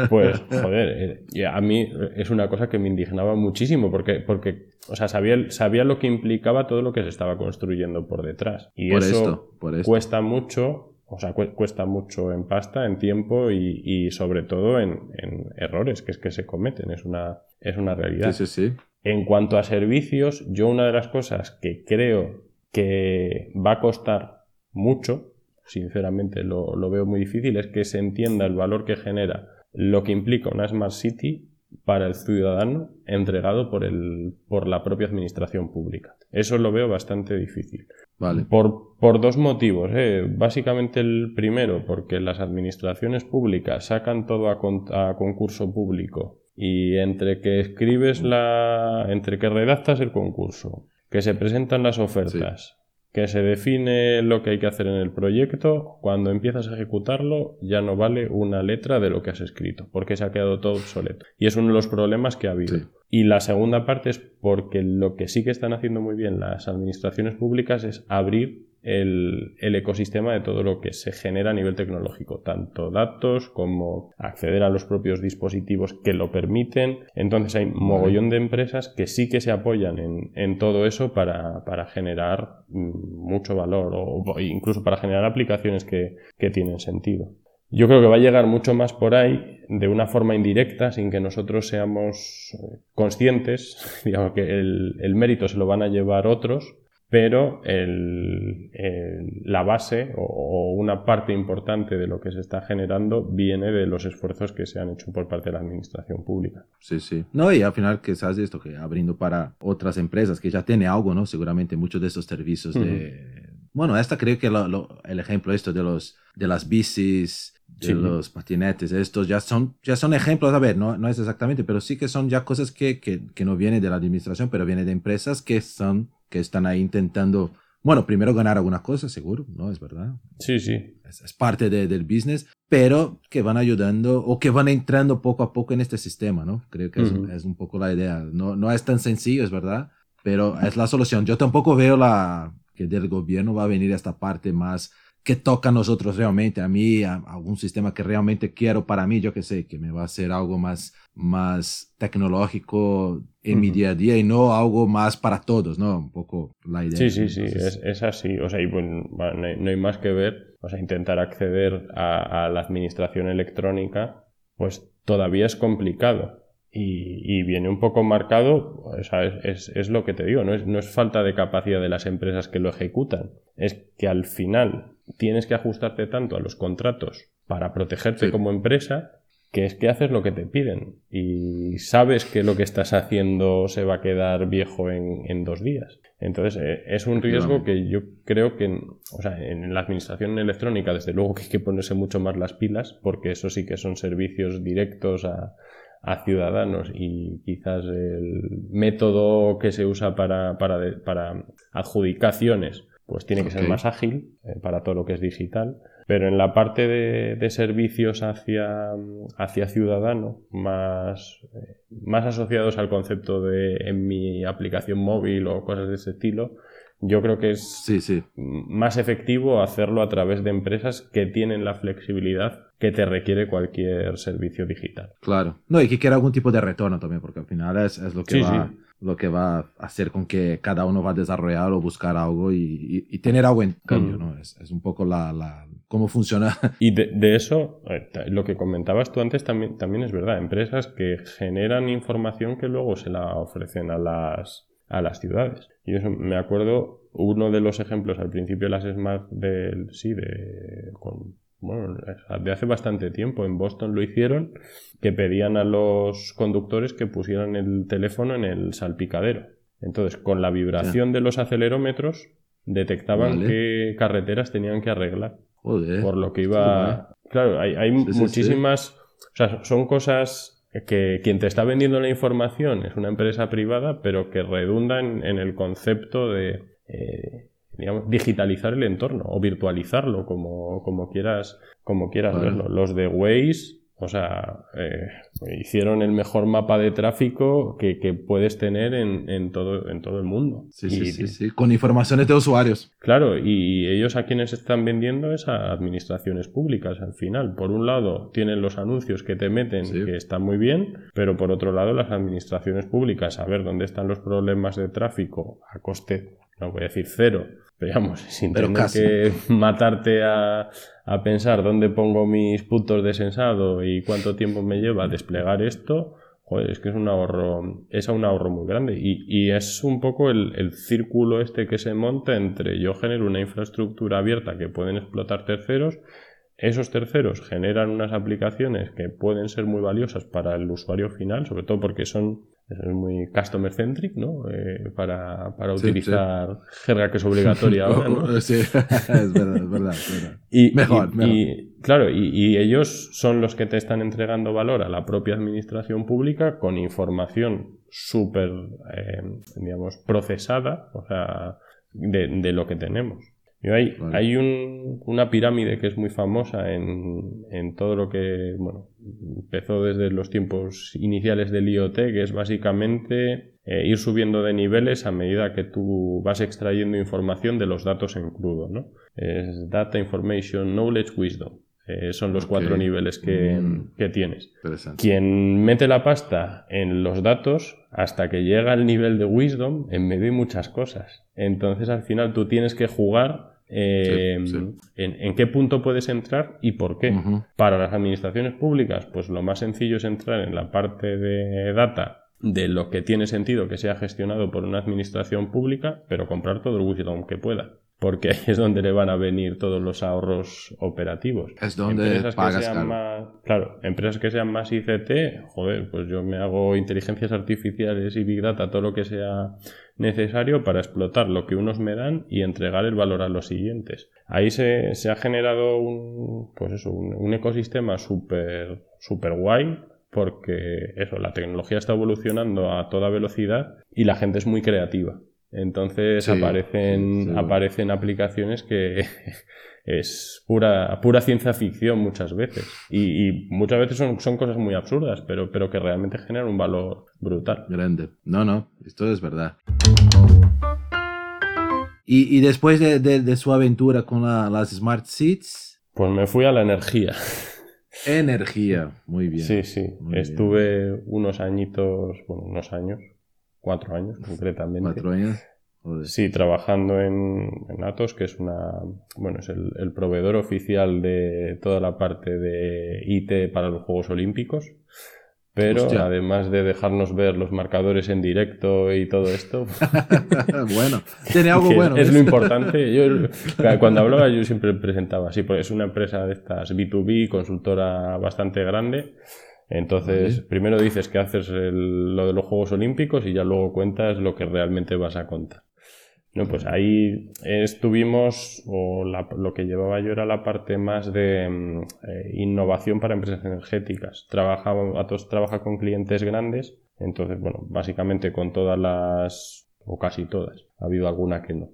pues, joder, eh, a mí es una cosa que me indignaba muchísimo, porque, porque o sea, sabía, sabía lo que implicaba todo lo que se estaba construyendo por detrás. Y por eso esto, por esto. cuesta mucho, o sea, cuesta mucho en pasta, en tiempo y, y sobre todo en, en, errores que es que se cometen, es una, es una realidad. Sí, sí, sí. En cuanto a servicios, yo una de las cosas que creo que va a costar mucho, sinceramente lo, lo, veo muy difícil, es que se entienda el valor que genera lo que implica una Smart City para el ciudadano entregado por, el, por la propia administración pública. Eso lo veo bastante difícil. Vale. Por, por dos motivos. ¿eh? Básicamente el primero, porque las administraciones públicas sacan todo a, con, a concurso público y entre que escribes la... entre que redactas el concurso, que se presentan las ofertas, sí que se define lo que hay que hacer en el proyecto, cuando empiezas a ejecutarlo ya no vale una letra de lo que has escrito, porque se ha quedado todo obsoleto. Y es uno de los problemas que ha habido. Sí. Y la segunda parte es porque lo que sí que están haciendo muy bien las administraciones públicas es abrir el, el, ecosistema de todo lo que se genera a nivel tecnológico, tanto datos como acceder a los propios dispositivos que lo permiten. Entonces hay mogollón de empresas que sí que se apoyan en, en todo eso para, para, generar mucho valor o, o, incluso para generar aplicaciones que, que tienen sentido. Yo creo que va a llegar mucho más por ahí de una forma indirecta, sin que nosotros seamos conscientes, digamos que el, el mérito se lo van a llevar otros, pero el, el, la base o, o, una parte importante de lo que se está generando viene de los esfuerzos que se han hecho por parte de la administración pública. Sí, sí. No, y al final sabes esto, que abriendo para otras empresas que ya tiene algo, ¿no? Seguramente muchos de estos servicios uh -huh. de... Bueno, esta creo que lo, lo, el ejemplo esto de, los, de las bicis, de sí. los patinetes, estos ya son, ya son ejemplos, a ver, no, no es exactamente, pero sí que son ya cosas que, que, que no vienen de la administración, pero vienen de empresas que son que están ahí intentando, bueno, primero ganar alguna cosa, seguro, ¿no? Es verdad. Sí, sí. Es, es parte de, del business, pero que van ayudando o que van entrando poco a poco en este sistema, ¿no? Creo que uh -huh. es, es, un poco la idea. No, no es tan sencillo, es verdad, pero es la solución. Yo tampoco veo la que del gobierno va a venir esta parte más que toca a nosotros realmente, a mí, a, sistema que realmente quiero para mí, yo que sé, que me va a hacer algo más, más tecnológico en uh -huh. mi día a día y no algo más para todos, ¿no? Un poco la idea. Sí, sí, sí, es, es, así. O sea, y bueno, no, hay, no, hay, más que ver, o sea, intentar acceder a, a la administración electrónica, pues todavía es complicado. Y, y, viene un poco marcado, o sea, es, es, es, lo que te digo, no es, no es falta de capacidad de las empresas que lo ejecutan, es que al final tienes que ajustarte tanto a los contratos para protegerte sí. como empresa que es que haces lo que te piden y sabes que lo que estás haciendo se va a quedar viejo en, en dos días. Entonces eh, es un riesgo que yo creo que, o sea, en la administración electrónica desde luego que hay que ponerse mucho más las pilas porque eso sí que son servicios directos a, a ciudadanos y quizás el método que se usa para, para, para adjudicaciones pues tiene que okay. ser más ágil eh, para todo lo que es digital. Pero en la parte de, de servicios hacia, hacia ciudadano, más, más asociados al concepto de en mi aplicación móvil o cosas de ese estilo, yo creo que es sí, sí. más efectivo hacerlo a través de empresas que tienen la flexibilidad que te requiere cualquier servicio digital. Claro. No, y que quiera algún tipo de retorno también, porque al final es, es lo que sí, va... Lo que va a hacer con que cada uno va a desarrollar o buscar algo y, y, y tener algo en cambio. ¿no? Es, es, un poco la, la, cómo funciona. Y de, de, eso, lo que comentabas tú antes también, también es verdad. Empresas que generan información que luego se la ofrecen a las, a las ciudades. Y eso me acuerdo uno de los ejemplos al principio de las Smart del sí, de, con, bueno, de hace bastante tiempo en Boston lo hicieron, que pedían a los conductores que pusieran el teléfono en el salpicadero. Entonces, con la vibración de los acelerómetros, detectaban qué carreteras tenían que arreglar. Por lo que iba... Claro, hay, muchísimas... O sea, son cosas que quien te está vendiendo la información es una empresa privada, pero que redundan en, el concepto de, eh, digamos, digitalizar el entorno o virtualizarlo, como, como quieras, como quieras verlo. Los de Waze o sea, eh, hicieron el mejor mapa de tráfico que, puedes tener en, todo, en todo el mundo. Sí, sí, sí, sí, con informaciones de usuarios. Claro, y ellos a quienes están vendiendo es a administraciones públicas al final. Por un lado, tienen los anuncios que te meten, que están muy bien, pero por otro lado, las administraciones públicas, a ver dónde están los problemas de tráfico a coste, no voy a decir cero, Veamos, sin tener que matarte a, pensar dónde pongo mis puntos de sensado y cuánto tiempo me lleva desplegar esto, joder, es que es un ahorro, es un ahorro muy grande. Y, es un poco el, el, círculo este que se monta entre yo genero una infraestructura abierta que pueden explotar terceros, esos terceros generan unas aplicaciones que pueden ser muy valiosas para el usuario final, sobre todo porque son es muy customer centric, ¿no? Eh, para, utilizar jerga que es obligatoria ahora, ¿no? Sí, es verdad, es verdad. Y, mejor, y, claro, y, ellos son los que te están entregando valor a la propia administración pública con información súper, eh, digamos, procesada, o sea, de, de lo que tenemos. Hay, hay un, una pirámide que es muy famosa en, en, todo lo que bueno, empezó desde los tiempos iniciales del IoT, que es básicamente eh, ir subiendo de niveles a medida que tú vas extrayendo información de los datos en crudo. ¿no? Es Data, Information, Knowledge, Wisdom. Eh, son los cuatro niveles que, mm. que tienes. Quien mete la pasta en los datos hasta que llega al nivel de wisdom, en medio hay muchas cosas. Entonces al final tú tienes que jugar Em, En, qué punto puedes entrar y por qué. Para las administraciones públicas, pues lo más sencillo es entrar en la parte de data de lo que tiene sentido que sea gestionado por una administración pública, pero comprar todo el wisdom que pueda porque ahí es donde le van a venir todos los ahorros operativos. Es donde empresas que sean más, claro, empresas que sean más ICT, joder, pues yo me hago inteligencias artificiales y big data, todo lo que sea necesario para explotar lo que unos me dan y entregar el valor a los siguientes. Ahí se, ha generado un, pues eso, un, ecosistema súper super guay porque eso, la tecnología está evolucionando a toda velocidad y la gente es muy creativa. Entonces aparecen, aparecen aplicaciones que es pura, pura ciencia ficción muchas veces. Y, muchas veces son, son, cosas muy absurdas, pero, pero que realmente generan un valor brutal. Grande. No, no, esto es verdad. Y, y después de, de, su aventura con las Smart Seats. Pues me fui a la energía. Energía, muy bien. Sí, sí. Estuve unos añitos, bueno, unos años, cuatro años concretamente. Cuatro años. Sí, trabajando en, Atos, que es una, bueno, es el, proveedor oficial de toda la parte de IT para los Juegos Olímpicos. Pero además de dejarnos ver los marcadores en directo y todo esto. bueno, tiene algo bueno. Es, lo importante. Yo, cuando hablaba, yo siempre presentaba así, porque es una empresa de estas B2B, consultora bastante grande. Entonces, primero dices que haces lo de los Juegos Olímpicos y ya luego cuentas lo que realmente vas a contar. No, pues ahí estuvimos, o lo que llevaba yo era la parte más de mm, eh, innovación para empresas energéticas. Trabajaba, Atos trabaja con clientes grandes, entonces, bueno, básicamente con todas las, o casi todas, ha habido alguna que no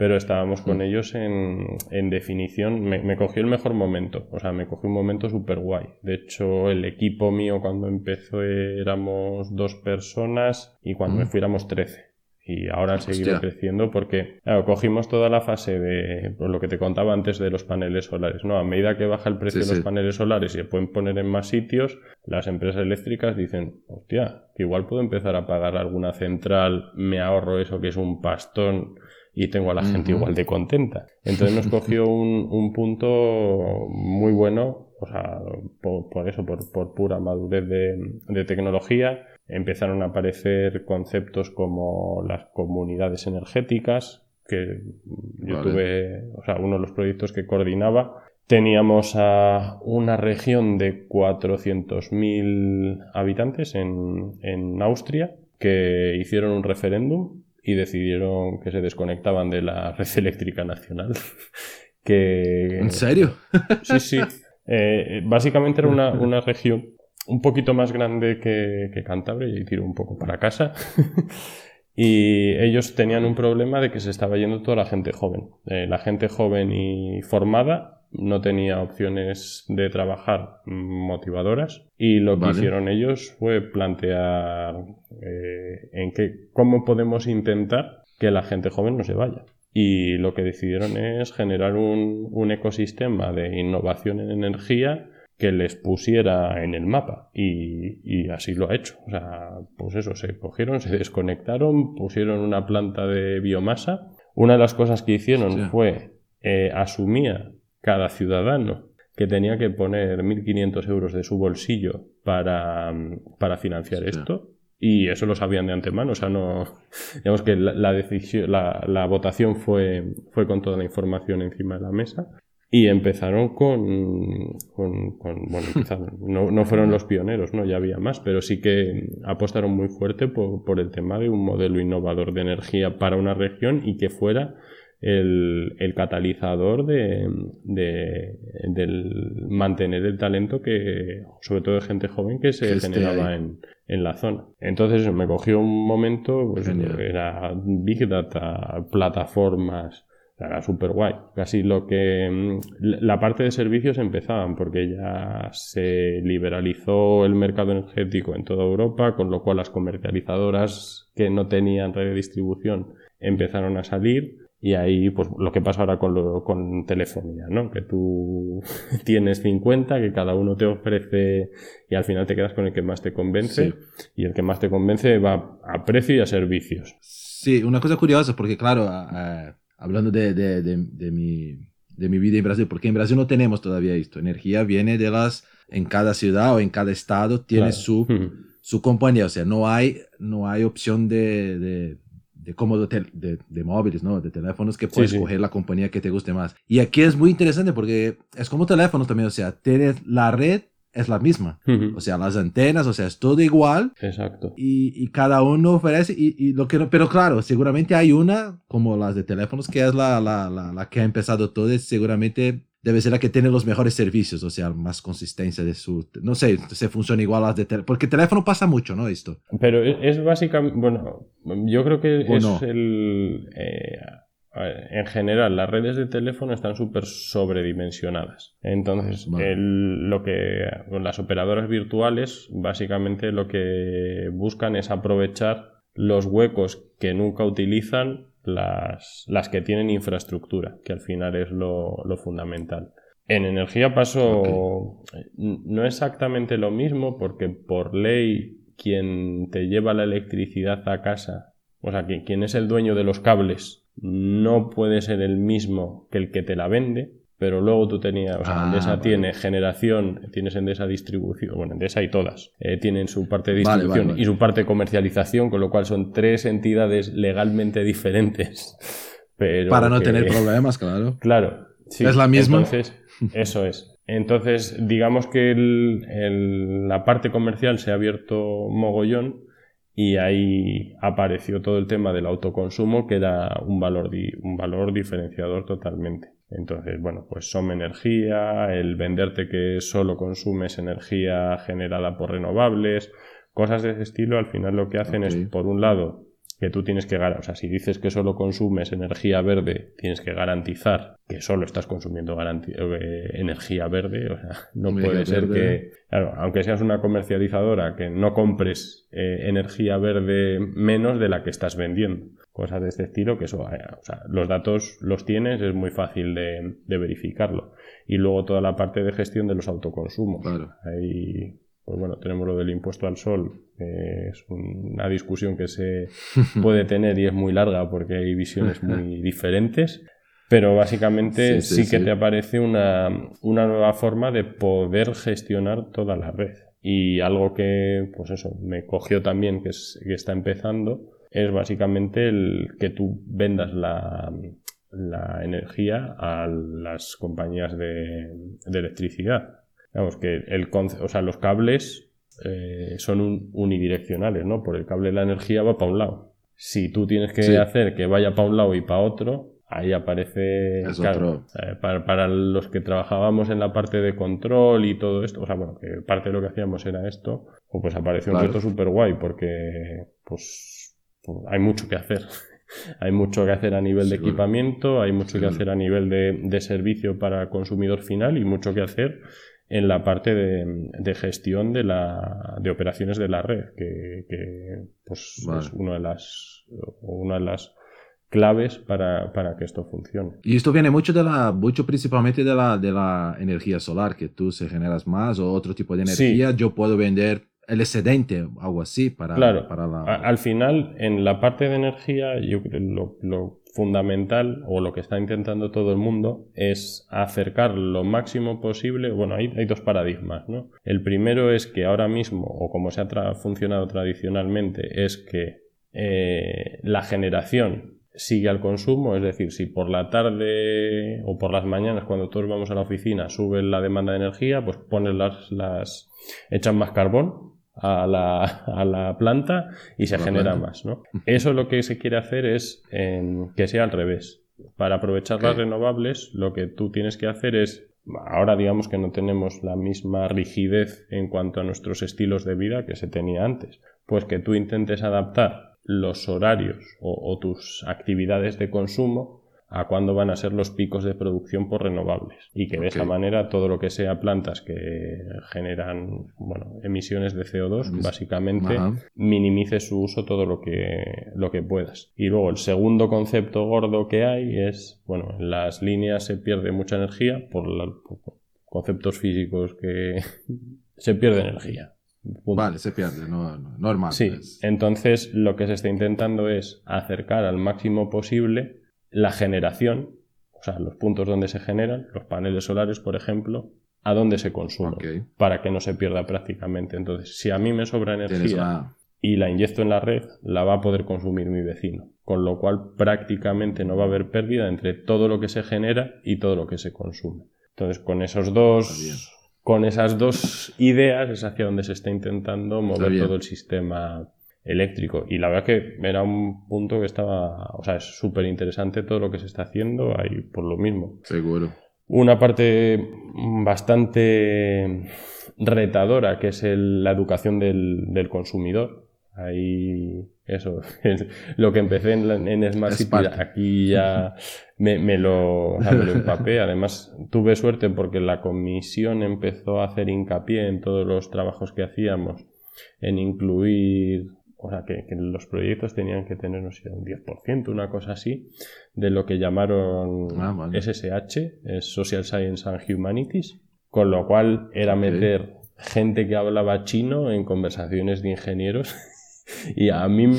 pero estábamos con mm. ellos en, en definición. Me, cogió el mejor momento, o sea, me cogió un momento súper guay. De hecho, el equipo mío cuando empezó éramos dos personas y cuando me mm. fui éramos trece. Y ahora han seguido creciendo porque, claro, cogimos toda la fase de pues, lo que te contaba antes de los paneles solares. No, a medida que baja el precio de los paneles solares y se pueden poner en más sitios, las empresas eléctricas dicen, hostia, que igual puedo empezar a pagar alguna central, me ahorro eso que es un pastón y tengo a la gente igual de contenta. Entonces nos cogió un, un punto muy bueno, o sea, por, eso, por, por, pura madurez de, de tecnología. Empezaron a aparecer conceptos como las comunidades energéticas, que yo tuve, o sea, uno de los proyectos que coordinaba, teníamos a una región de 400.000 habitantes en, en Austria que hicieron un referéndum y decidieron que se desconectaban de la red eléctrica nacional. que... ¿En serio? sí, sí. Eh, básicamente era una, una, región un poquito más grande que, que Cantabria y tiro un poco para casa. y ellos tenían un problema de que se estaba yendo toda la gente joven. Eh, la gente joven y formada no tenía opciones de trabajar motivadoras y lo que hicieron ellos fue plantear eh, en qué, cómo podemos intentar que la gente joven no se vaya. Y lo que decidieron es generar un, un ecosistema de innovación en energía que les pusiera en el mapa y, y, así lo ha hecho. O sea, pues eso, se cogieron, se desconectaron, pusieron una planta de biomasa. Una de las cosas que hicieron fue eh, asumía cada ciudadano que tenía que poner 1.500 euros de su bolsillo para, para financiar esto. Y eso lo sabían de antemano, o sea, no. Digamos que la, decisión, la, la, votación fue, fue con toda la información encima de la mesa. Y empezaron con. con, bueno, no, no, fueron los pioneros, ¿no? Ya había más, pero sí que apostaron muy fuerte por, por el tema de un modelo innovador de energía para una región y que fuera el, el catalizador de, de, del mantener el talento que, sobre todo de gente joven que se generaba en, en, la zona. Entonces me cogió un momento, pues era Big Data, plataformas, era súper guay. Casi lo que. La parte de servicios empezaban porque ya se liberalizó el mercado energético en toda Europa, con lo cual las comercializadoras que no tenían red de distribución empezaron a salir. Y ahí, pues lo que pasa ahora con, lo, con telefonía, ¿no? Que tú tienes 50, que cada uno te ofrece y al final te quedas con el que más te convence. Y el que más te convence va a precio y a servicios. Sí, una cosa curiosa, porque claro, hablando de, de, de, mi, de mi vida en Brasil, porque en Brasil no tenemos todavía esto. Energía viene de las, en cada ciudad o en cada estado tiene su, su compañía, o sea, no hay, no hay opción de de cómodo de, de, móviles, ¿no? De teléfonos que puedes escoger la compañía que te guste más. Y aquí es muy interesante porque es como teléfonos también, o sea, tienes la red es la misma. O sea, las antenas, o sea, es todo igual. Exacto. Y, y cada uno ofrece, y, y, lo que pero claro, seguramente hay una, como las de teléfonos, que es la, la, la, la que ha empezado todo, es seguramente debe ser la que tiene los mejores servicios, o sea, más consistencia de su... No sé, se funciona igual a las de teléfono, porque teléfono pasa mucho, ¿no? Esto. Pero es, básicamente, bueno, yo creo que es el... Eh, en general, las redes de teléfono están súper sobredimensionadas. Entonces, lo que las operadoras virtuales básicamente lo que buscan es aprovechar los huecos que nunca utilizan las, las que tienen infraestructura, que al final es lo, lo fundamental. En energía pasó no exactamente lo mismo, porque por ley quien te lleva la electricidad a casa, o sea, quien es el dueño de los cables, no puede ser el mismo que el que te la vende pero luego tú tenías, o sea, ah, Endesa tiene generación, tienes Endesa distribución, bueno, Endesa y todas, eh, tienen su parte de distribución y su parte de comercialización, con lo cual son tres entidades legalmente diferentes. Pero Para no tener problemas, claro. Claro. Sí. ¿Es la misma? Entonces, eso es. Entonces, digamos que la parte comercial se ha abierto mogollón y ahí apareció todo el tema del autoconsumo, que era un valor, un valor diferenciador totalmente. Entonces, bueno, pues son Energía, el venderte que solo consumes energía generada por renovables, cosas de ese estilo, al final lo que hacen es, por un lado, que tú tienes que, o sea, si dices que solo consumes energía verde, tienes que garantizar que solo estás consumiendo eh, energía verde, o sea, no puede ser que, claro, aunque seas una comercializadora, que no compres eh, energía verde menos de la que estás vendiendo. Cosas de este estilo, que eso, eh, o sea, los datos los tienes, es muy fácil de, verificarlo. Y luego toda la parte de gestión de los autoconsumos. Claro. Ahí pues bueno, tenemos lo del impuesto al sol, es una discusión que se puede tener y es muy larga porque hay visiones muy diferentes, pero básicamente sí, que te aparece una, nueva forma de poder gestionar toda la red. Y algo que, pues eso, me cogió también, que, que está empezando, es básicamente el que tú vendas la, la energía a las compañías de, electricidad. Vamos, que el, o sea, los cables eh, son unidireccionales, ¿no? Por el cable la energía va para un lado. Si tú tienes que hacer que vaya para un lado y para otro, ahí aparece, claro, eh, para, los que trabajábamos en la parte de control y todo esto, o sea, bueno, que parte de lo que hacíamos era esto, pues apareció un reto súper guay porque, pues, pues, hay mucho que hacer. hay mucho que hacer a nivel de equipamiento, hay mucho que hacer a nivel de, servicio para consumidor final y mucho que hacer en la parte de, gestión de, la, de operaciones de la red, que, pues, es una de las, una de las claves para, que esto funcione. Y esto viene mucho de la, mucho principalmente de la, de la energía solar, que tú se generas más o otro tipo de energía, yo puedo vender el excedente, algo así, para, para la... al final, en la parte de energía, yo lo, lo fundamental o lo que está intentando todo el mundo es acercar lo máximo posible. Bueno, hay, hay dos paradigmas, ¿no? El primero es que ahora mismo, o como se ha funcionado tradicionalmente, es que eh, la generación sigue al consumo, es decir, si por la tarde o por las mañanas cuando todos vamos a la oficina sube la demanda de energía, pues pones las, las echan más carbón a la, a la planta y se genera más, ¿no? Eso lo que se quiere hacer es que sea al revés. Para aprovechar las renovables, lo que tú tienes que hacer es ahora digamos que no tenemos la misma rigidez en cuanto a nuestros estilos de vida que se tenía antes. Pues que tú intentes adaptar los horarios o, tus actividades de consumo a cuándo van a ser los picos de producción por renovables. Y que de esa manera todo lo que sea plantas que generan bueno, emisiones de CO2 básicamente minimice su uso todo lo que lo que puedas. Y luego el segundo concepto gordo que hay es bueno en las líneas se pierde mucha energía por, por conceptos físicos que se pierde energía. Vale, se pierde, no, normal. Sí, entonces lo que se está intentando es acercar al máximo posible la generación, o sea, los puntos donde se generan, los paneles solares, por ejemplo, a dónde se consumen, para que no se pierda prácticamente. Entonces, si a mí me sobra energía y la inyecto en la red, la va a poder consumir mi vecino, con lo cual prácticamente no va a haber pérdida entre todo lo que se genera y todo lo que se consume. Entonces, con esos dos con esas dos ideas es hacia donde se está intentando mover todo el sistema eléctrico. Y la verdad que era un punto que estaba, o sea, es súper interesante todo lo que se está haciendo ahí por lo mismo. Seguro. Una parte bastante retadora que es la educación del consumidor. Ahí, eso, lo que empecé en, en Smart City, aquí ya me, lo, me empapé. Además, tuve suerte porque la comisión empezó a hacer hincapié en todos los trabajos que hacíamos, en incluir, o sea, que, los proyectos tenían que tener, no sé, un 10%, una cosa así, de lo que llamaron SSH, es Social Science and Humanities, con lo cual era meter gente que hablaba chino en conversaciones de ingenieros. Y a mí,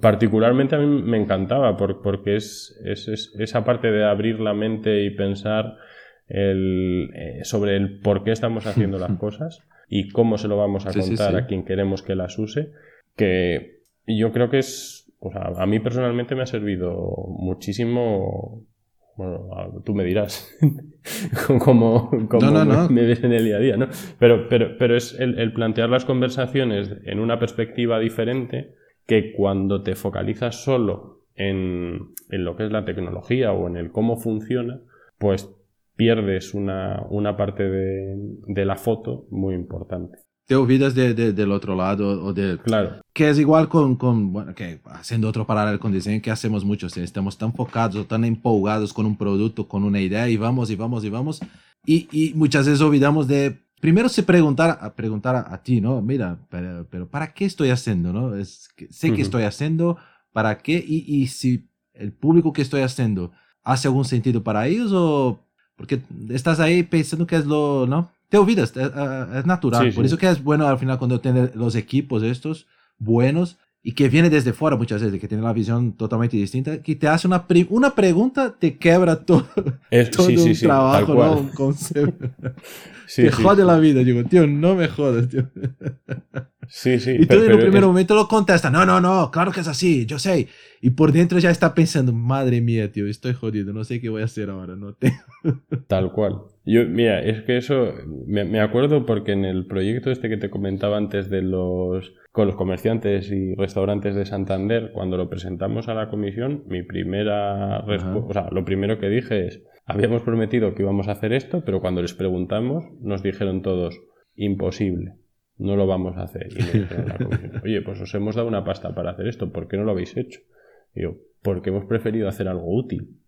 particularmente a mí me encantaba porque es, esa parte de abrir la mente y pensar eh, sobre el por qué estamos haciendo las cosas y cómo se lo vamos a contar a quien queremos que las use, que yo creo que es, a mí personalmente me ha servido muchísimo bueno, tú me dirás cómo, me ves en el día a día, ¿no? Pero, pero, pero es el, plantear las conversaciones en una perspectiva diferente que cuando te focalizas solo en, lo que es la tecnología o en el cómo funciona, pues pierdes una, parte de, de la foto muy importante te olvidas de, del otro lado o de... Claro. Que es igual con, con, bueno, que haciendo otro paralelo con diseño que hacemos mucho, estamos tan focados o tan empolgados con un producto, con una idea y vamos y vamos y vamos. Y, y muchas veces olvidamos de primero se preguntar, a preguntar a, ti, ¿no? Mira, pero, pero, ¿para qué estoy haciendo, no? Es, sé que estoy haciendo, ¿para qué? Y, y si el público que estoy haciendo hace algún sentido para ellos o porque estás ahí pensando que es lo, ¿no? Te olvidas, es, es natural. Por eso que es bueno al final cuando tienes los equipos estos buenos y que viene desde fuera muchas veces, que tiene la visión totalmente distinta, que te hace una, una pregunta, te quebra todo, todo un trabajo, ¿no? un concepto. te jode la vida, digo, tío, no me jodas, tío. Sí, sí. Y tú en un primer momento lo contestas, no, no, no, claro que es así, yo sé. Y por dentro ya está pensando, madre mía, tío, estoy jodido, no sé qué voy a hacer ahora, no te... Tal cual. Yo, mira, es que eso, me, me, acuerdo porque en el proyecto este que te comentaba antes de los, con los comerciantes y restaurantes de Santander, cuando lo presentamos a la comisión, mi primera respuesta, o sea, lo primero que dije es, habíamos prometido que íbamos a hacer esto, pero cuando les preguntamos nos dijeron todos, imposible, no lo vamos a hacer. Y la comisión, oye, pues os hemos dado una pasta para hacer esto, ¿por qué no lo habéis hecho? Y yo, porque hemos preferido hacer algo útil.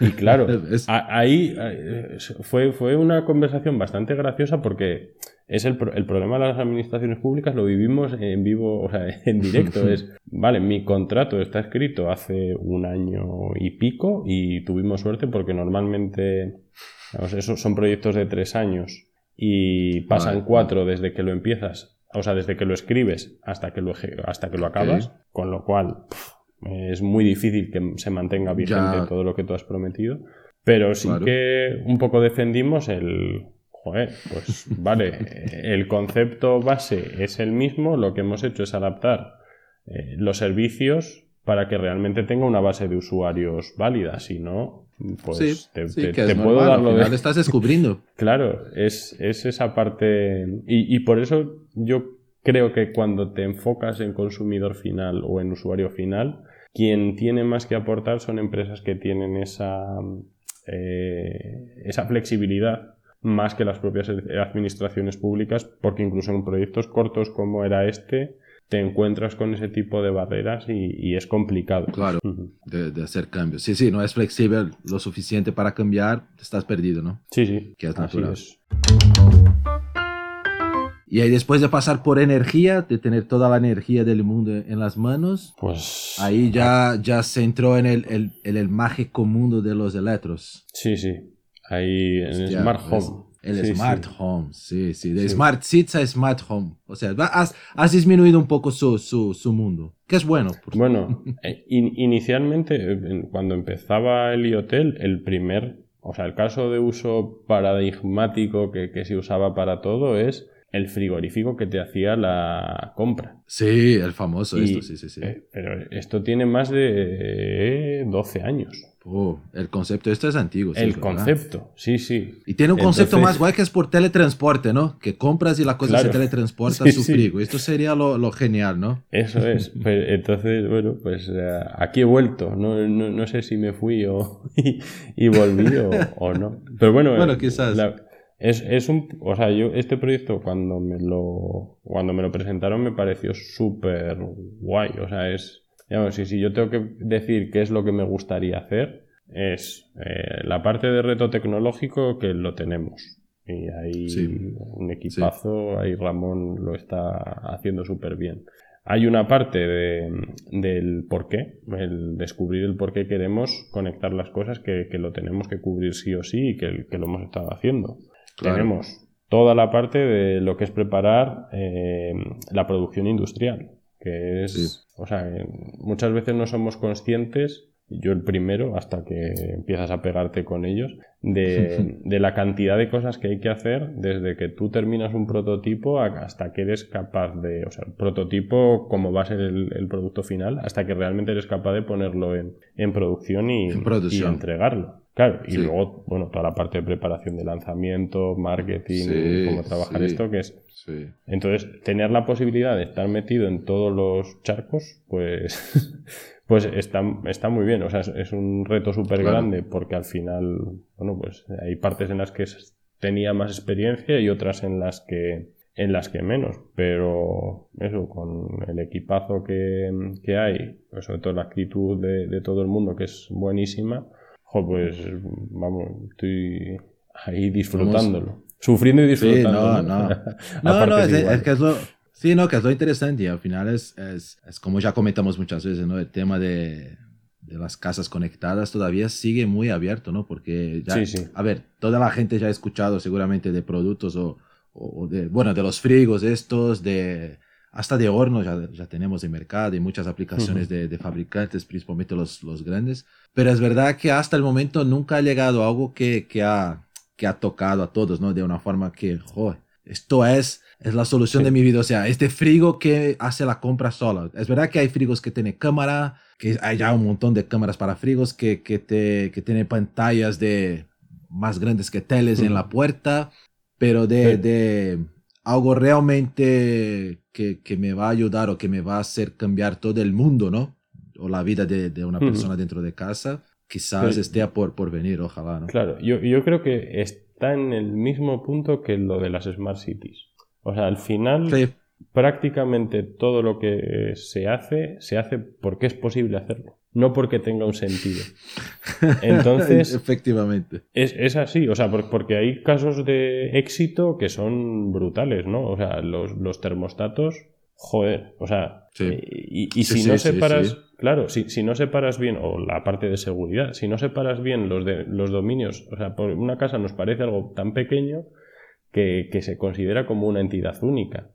Y claro, ahí fue, fue una conversación bastante graciosa porque es el, el, problema de las administraciones públicas, lo vivimos en vivo, o sea, en directo. Es, vale, mi contrato está escrito hace un año y pico y tuvimos suerte porque normalmente, esos son proyectos de tres años y pasan cuatro desde que lo empiezas, o sea, desde que lo escribes hasta que lo, hasta que lo acabas, con lo cual es muy difícil que se mantenga vigente todo lo que tú has prometido. Pero sí que un poco defendimos el. Joder, pues vale, el concepto base es el mismo, lo que hemos hecho es adaptar eh, los servicios para que realmente tenga una base de usuarios válida, si no, pues te, puedo dar lo de... estás descubriendo. claro, es, es, esa parte... Y, y por eso yo creo que cuando te enfocas en consumidor final o en usuario final, quien tiene más que aportar son empresas que tienen esa, eh, esa flexibilidad más que las propias administraciones públicas, porque incluso en proyectos cortos como era este, te encuentras con ese tipo de barreras y, es complicado. Claro, de, hacer cambios. Sí, sí, no es flexible lo suficiente para cambiar, estás perdido, ¿no? Sí, sí. Que es natural. Y ahí después de pasar por energía, de tener toda la energía del mundo en las manos, pues ahí ya, ya se entró en el, el, el, mágico mundo de los electros. Sí, sí. Ahí en el Smart Home. El Smart Home, sí, sí. De Smart Seats a Smart Home. O sea, has, has disminuido un poco su, su, su, mundo, que es bueno. bueno, eh, inicialmente, eh, cuando empezaba el hotel, el primer, o sea, el caso de uso paradigmático que, que se usaba para todo es el frigorífico que te hacía la compra. Sí, el famoso esto, sí, sí, sí. Eh, pero esto tiene más de 12 años. Oh, el concepto, esto es antiguo. el concepto, sí, sí. Y tiene un concepto más guay que es por teletransporte, ¿no? Que compras y la cosa se teletransporta a su frigo. Esto sería lo, genial, ¿no? Eso es. Pues, entonces, bueno, pues eh, aquí he vuelto. No, no, sé si me fui o, y, volví o, no. Pero bueno, bueno quizás. Es, es, un, o sea, yo este proyecto cuando me lo, cuando me lo presentaron me pareció súper guay. O sea, es, digamos, si, si yo tengo que decir qué es lo que me gustaría hacer, es eh, la parte de reto tecnológico que lo tenemos. Y hay un equipazo, ahí Ramón lo está haciendo súper bien. Hay una parte de, del por qué, el descubrir el por qué queremos conectar las cosas que, que lo tenemos que cubrir sí o sí y que, que lo hemos estado haciendo. Tenemos toda la parte de lo que es preparar eh, la producción industrial, que es, o sea, muchas veces no somos conscientes yo el primero, hasta que empiezas a pegarte con ellos, de, de, la cantidad de cosas que hay que hacer desde que tú terminas un prototipo hasta que eres capaz de, o sea, el prototipo como va a ser el, producto final, hasta que realmente eres capaz de ponerlo en, en producción y, y entregarlo. Claro, y luego, bueno, toda la parte de preparación de lanzamiento, marketing, cómo trabajar esto, que es... Entonces, tener la posibilidad de estar metido en todos los charcos, pues, pues está, está muy bien. O sea, es, un reto súper grande porque al final, bueno, pues hay partes en las que tenía más experiencia y otras en las que en las que menos, pero eso, con el equipazo que, que hay, pues sobre todo la actitud de, de todo el mundo, que es buenísima, pues vamos, estoy ahí disfrutándolo. Sufriendo y disfrutando. Sí, no, no. no, no, es, que es lo, sí, no, que es lo interesante y al final es, es, es como ya comentamos muchas veces, ¿no? El tema de, de, las casas conectadas todavía sigue muy abierto, ¿no? Porque ya, a ver, toda la gente ya ha escuchado seguramente de productos o, o de, bueno, de los frigos estos, de hasta de hornos ya, ya tenemos en mercado y muchas aplicaciones de, de, fabricantes, principalmente los, los grandes. Pero es verdad que hasta el momento nunca ha llegado algo que, que, ha, que ha tocado a todos, ¿no? De una forma que, joder, esto es, es la solución de mi vida. O sea, este frigo que hace la compra solo. Es verdad que hay frigos que tienen cámara, que hay ya un montón de cámaras para frigos, que, que, te, que tienen pantallas de más grandes que teles en la puerta, pero de, de algo realmente que, que, me va a ayudar o que me va a hacer cambiar todo el mundo, ¿no? O la vida de, de una persona dentro de casa, quizás esté por, por venir, ojalá, ¿no? Claro, yo, yo creo que está en el mismo punto que lo de las Smart Cities. O sea, al final, prácticamente todo lo que se hace, se hace porque es posible hacerlo, no porque tenga un sentido. Entonces, efectivamente. Es, es, así, o sea, porque hay casos de éxito que son brutales, ¿no? O sea, los, los termostatos, joder, o sea, y, y, si no separas, claro, si, si, no separas bien, o la parte de seguridad, si no separas bien los, de, los dominios, o sea, por una casa nos parece algo tan pequeño que, que se considera como una entidad única.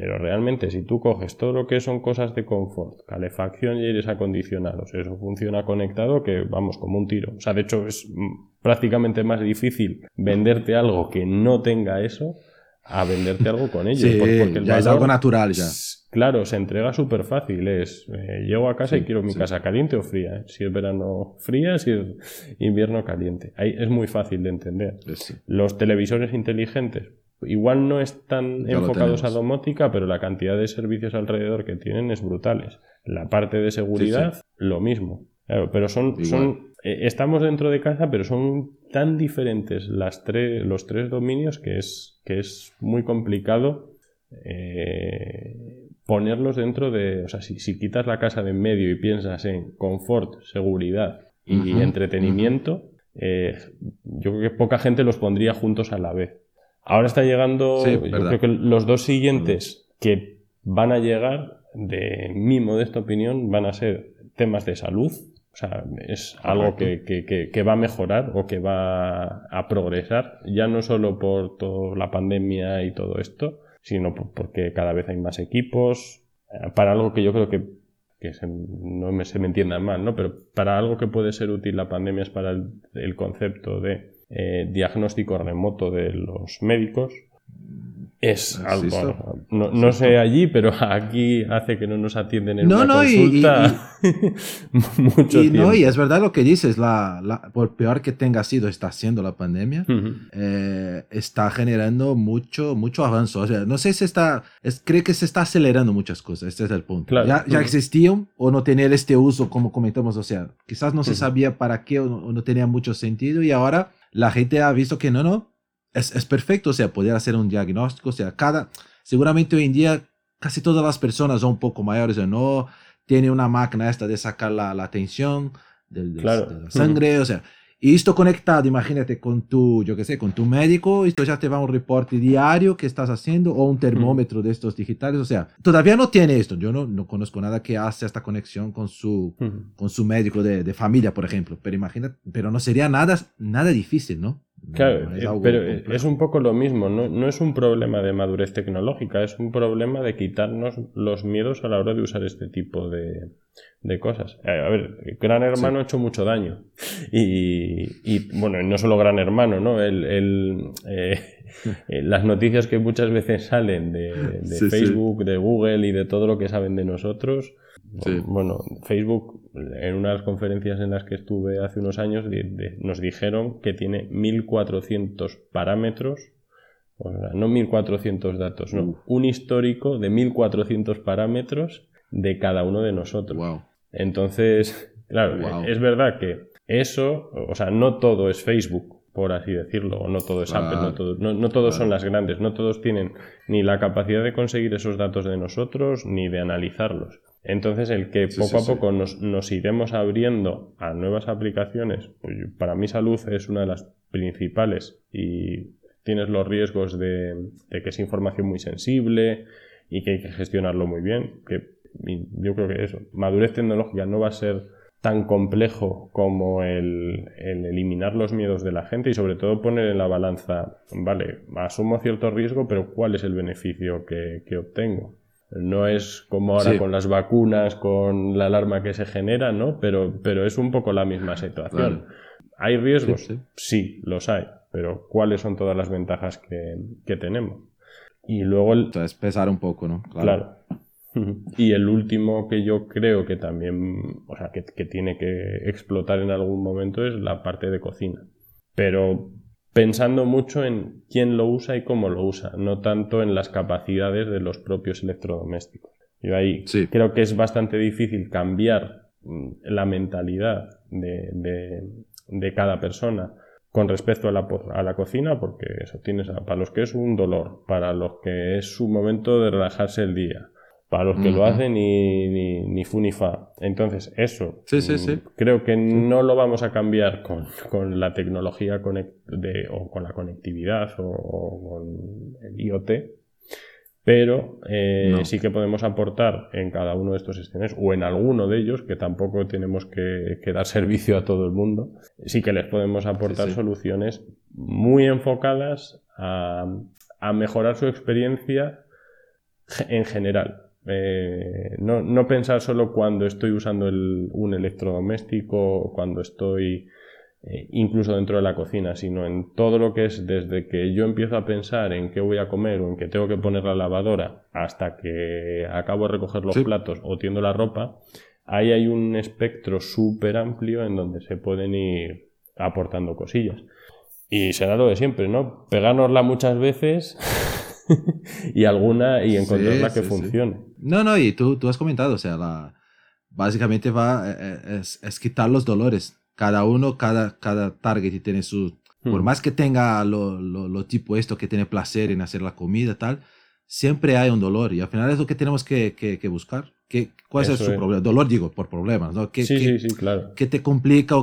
Pero realmente, si tú coges todo lo que son cosas de confort, calefacción y aires acondicionados, eso funciona conectado que vamos como un tiro. O sea, de hecho, es prácticamente más difícil venderte algo que no tenga eso a venderte algo con ello. Sí, porque ya es algo natural ya. Claro, se entrega súper fácil. Es, eh, llego a casa y quiero mi casa caliente o fría. Si es verano fría, si es invierno caliente. Ahí es muy fácil de entender. Los televisores inteligentes, Igual no están enfocados a domótica, pero la cantidad de servicios alrededor que tienen es brutal. La parte de seguridad, lo mismo. pero son, son eh, estamos dentro de casa, pero son tan diferentes las tres, los tres dominios que es, que es muy complicado eh, ponerlos dentro de. O sea, si, si, quitas la casa de en medio y piensas en confort, seguridad y entretenimiento, eh, yo creo que poca gente los pondría juntos a la vez. Ahora está llegando, yo creo que los dos siguientes que van a llegar, de mi modesta opinión, van a ser temas de salud. O sea, es algo que, que, va a mejorar o que va a progresar, ya no solo por toda la pandemia y todo esto, sino porque cada vez hay más equipos, eh, para algo que yo creo que, que no me, se me entienda mal, ¿no? Pero para algo que puede ser útil la pandemia es para el concepto de eh, diagnóstico remoto de los médicos. Es algo. No, no, sé allí, pero aquí hace que no nos atienden en una consulta y, mucho y, No, y es verdad lo que dices, la, la, por peor que tenga sido, está siendo la pandemia, eh, está generando mucho, mucho avance. O sea, no sé si está, es, cree que se está acelerando muchas cosas, este es el punto. Ya, ya existían o no tenían este uso, como comentamos, o sea, quizás no se sabía para qué o no tenía mucho sentido y ahora la gente ha visto que no, no, es, es perfecto, o sea, poder hacer un diagnóstico, o sea, cada, seguramente hoy en día casi todas las personas son un poco mayores, o no tiene una máquina esta de sacar la, la tensión de, la sangre, o sea, y esto conectado, imagínate, con tu, yo qué sé, con tu médico, esto ya te va un reporte diario que estás haciendo o un termómetro de estos digitales. O sea, todavía no tiene esto. Yo no, no conozco nada que hace esta conexión con su, con su médico de, de, familia, por ejemplo. Pero imagínate, pero no sería nada, nada difícil, ¿no? Claro, es eh, pero es un poco lo mismo, no, no, es un problema de madurez tecnológica, es un problema de quitarnos los miedos a la hora de usar este tipo de, de cosas. Eh, a ver, Gran Hermano ha hecho mucho daño. Y, y, bueno, no solo Gran Hermano, ¿no? El, el, eh, las noticias que muchas veces salen de, de Facebook, de Google y de todo lo que saben de nosotros bueno, Facebook, en una de las conferencias en las que estuve hace unos años, nos dijeron que tiene 1400 parámetros, o sea, no 1400 datos, no, un histórico de 1400 parámetros de cada uno de nosotros. Entonces, claro, es verdad que eso, o sea, no todo es Facebook, por así decirlo, o no todo es Apple, no, no, todos son las grandes, no todos tienen ni la capacidad de conseguir esos datos de nosotros, ni de analizarlos. Entonces, el que poco a poco Nos, iremos abriendo a nuevas aplicaciones, pues para mi salud es una de las principales y tienes los riesgos de, que es información muy sensible y que hay que gestionarlo muy bien. Que yo creo que eso, madurez tecnológica no va a ser tan complejo como el, eliminar los miedos de la gente y sobre todo poner en la balanza, vale, asumo cierto riesgo, pero ¿cuál es el beneficio que, que obtengo? No es como ahora con las vacunas, con la alarma que se genera, ¿no? Pero, pero es un poco la misma situación. ¿Hay riesgos? Sí, los hay. Pero ¿cuáles son todas las ventajas que, tenemos? Y luego el... Entonces, pesar un poco, ¿no? Claro. Y el último que yo creo que también, o sea, que, que, tiene que explotar en algún momento es la parte de cocina. Pero pensando mucho en quién lo usa y cómo lo usa, no tanto en las capacidades de los propios electrodomésticos. Yo ahí creo que es bastante difícil cambiar mm, la mentalidad de, de, cada persona con respecto a la, a la, cocina, porque eso tienes para los que es un dolor, para los que es su momento de relajarse el día, para los que lo hacen ni, ni, ni, fu ni fa. Entonces, eso mm, creo que no lo vamos a cambiar con, con la tecnología de, o con la conectividad o, con el IoT, pero eh, sí que podemos aportar en cada uno de estos escenarios o en alguno de ellos, que tampoco tenemos que, dar servicio a todo el mundo, sí que les podemos aportar soluciones muy enfocadas a, a mejorar su experiencia en general eh, no, pensar solo cuando estoy usando un electrodoméstico, cuando estoy eh, incluso dentro de la cocina, sino en todo lo que es desde que yo empiezo a pensar en qué voy a comer o en qué tengo que poner la lavadora hasta que acabo de recoger los platos o tiendo la ropa, ahí hay un espectro súper amplio en donde se pueden ir aportando cosillas. Y será lo de siempre, ¿no? Pegárnosla muchas veces y alguna y encontrar la que funcione. No, no, y tú, tú has comentado, o sea, la, básicamente va, eh, eh, es, es, quitar los dolores. Cada uno, cada, cada target tiene su... Por hmm. más que tenga lo, lo, lo, tipo esto, que tiene placer en hacer la comida, tal, siempre hay un dolor y al final es lo que tenemos que, que, buscar. ¿Qué, ¿Cuál es su problema? Dolor, digo, por problemas, ¿no? ¿Qué, sí, sí, sí, claro. ¿Qué te complica?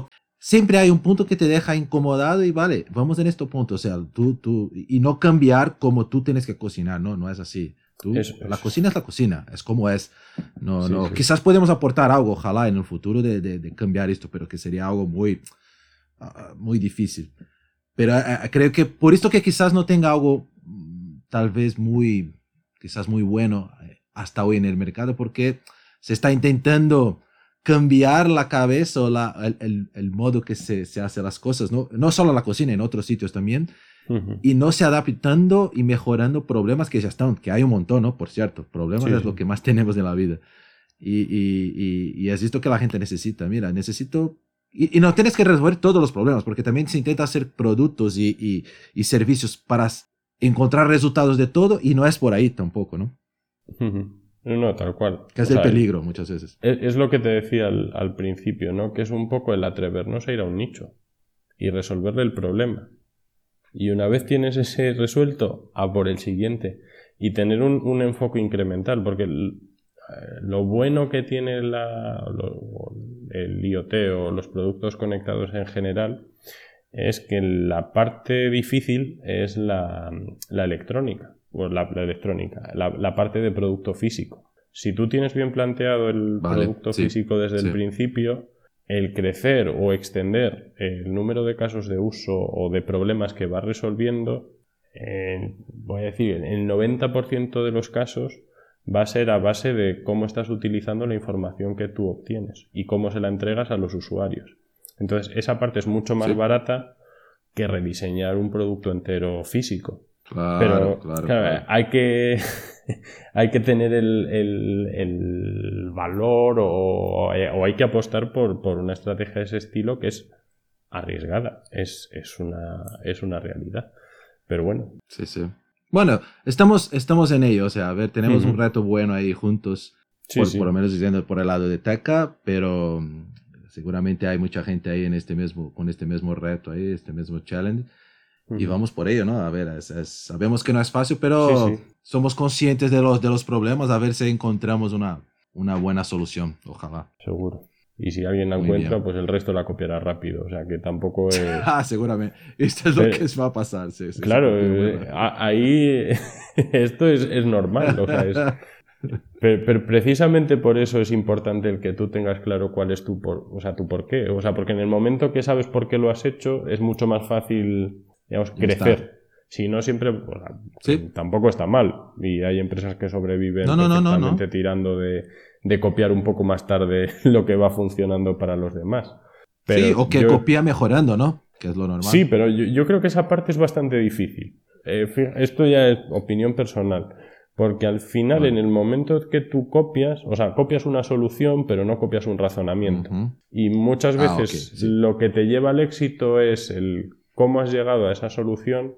Siempre hay un punto que te deja incomodado y vale, vamos en este punto, o sea, tú, tú, y no cambiar como tú tienes que cocinar, no, no es así la cocina es la cocina, es como es. No, no. Quizás podemos aportar algo, ojalá en el futuro, de, de, cambiar esto, pero que sería algo muy, ah, muy difícil. Pero ah, ah, creo que por esto que quizás no tenga algo mm, tal vez muy, quizás muy bueno eh, hasta hoy en el mercado, porque se está intentando cambiar la cabeza o la, el, el, el, modo que se, se hace las cosas, ¿no? no solo en la cocina, en otros sitios también y no se adaptando y mejorando problemas que ya están, que hay un montón, ¿no? Por cierto, problemas es lo que más tenemos en la vida. Y, y, y, es esto que la gente necesita. Mira, necesito... Y, no tienes que resolver todos los problemas, porque también se intenta hacer productos y, servicios para encontrar resultados de todo y no es por ahí tampoco, ¿no? No, tal cual. Que es el peligro muchas veces. Es, es, lo que te decía al, al principio, ¿no? Que es un poco el atrevernos a ir a un nicho y resolverle el problema. Y una vez tienes ese resuelto, a por el siguiente. Y tener un, enfoque incremental, porque eh, lo bueno que tiene la, el IoT o los productos conectados en general es que la parte difícil es la, electrónica, o la, electrónica, la, parte de producto físico. Si tú tienes bien planteado el producto físico desde el principio, el crecer o extender el número de casos de uso o de problemas que va resolviendo, voy a decir, el 90% de los casos va a ser a base de cómo estás utilizando la información que tú obtienes y cómo se la entregas a los usuarios. Entonces, esa parte es mucho más barata que rediseñar un producto entero físico. Pero claro, hay que hay que tener el, el, valor o, hay que apostar por, por, una estrategia de ese estilo que es arriesgada, es, es, una, es una realidad. Pero bueno. Sí, sí. Bueno, estamos, estamos en ello, o sea, a ver, tenemos un reto bueno ahí juntos, por, por, lo menos diciendo por el lado de Teca, pero seguramente hay mucha gente ahí en este mismo, con este mismo reto ahí, este mismo challenge. Y vamos por ello, ¿no? A ver, sabemos que no es fácil, pero somos conscientes de los, de los problemas, a ver si encontramos una, una buena solución, ojalá. Seguro. Y si alguien la encuentra, pues el resto la copiará rápido. O sea, que tampoco es... ah, seguramente. Esto es lo que va a pasar. Sí, claro, eh, ahí esto es, es, normal. O sea, es... Pero, precisamente por eso es importante el que tú tengas claro cuál es tu, por, o sea, tu por qué. O sea, porque en el momento que sabes por qué lo has hecho, es mucho más fácil digamos, crecer. Si no, siempre tampoco está mal. Y hay empresas que sobreviven no, tirando de, de, copiar un poco más tarde lo que va funcionando para los demás. sí, o que copia mejorando, ¿no? Que es lo normal. Sí, pero yo, creo que esa parte es bastante difícil. eh, esto ya es opinión personal. Porque al final, en el momento que tú copias, o sea, copias una solución, pero no copias un razonamiento. Y muchas ah, veces lo que te lleva al éxito es el cómo has llegado a esa solución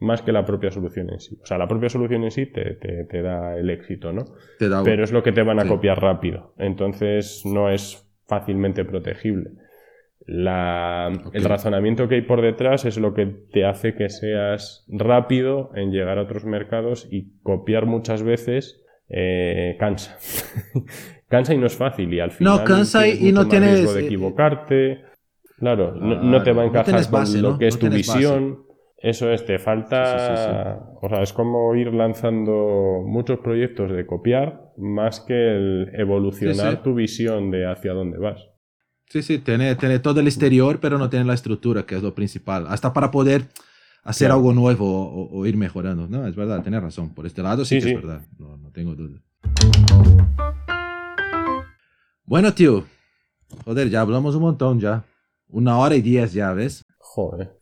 más que la propia solución en sí. O sea, la propia solución en sí te, te, da el éxito, ¿no? Pero es lo que te van a copiar rápido. Entonces no es fácilmente protegible. La, El razonamiento que hay por detrás es lo que te hace que seas rápido en llegar a otros mercados y copiar muchas veces eh, cansa. cansa y no es fácil y al final no cansa y no tienes riesgo de equivocarte. Claro, no, te va a encajar con lo que es tu visión. Eso es, te falta. o sea, es como ir lanzando muchos proyectos de copiar más que el evolucionar tu visión de hacia dónde vas. Sí, sí, tiene, tiene todo el exterior, pero no tiene la estructura, que es lo principal. Hasta para poder hacer algo nuevo o, ir mejorando. No, es verdad, tienes razón. Por este lado sí, que es verdad. No, no tengo duda. Bueno, tío. Joder, ya hablamos un montón ya. Una hora y diez ya, ¿ves?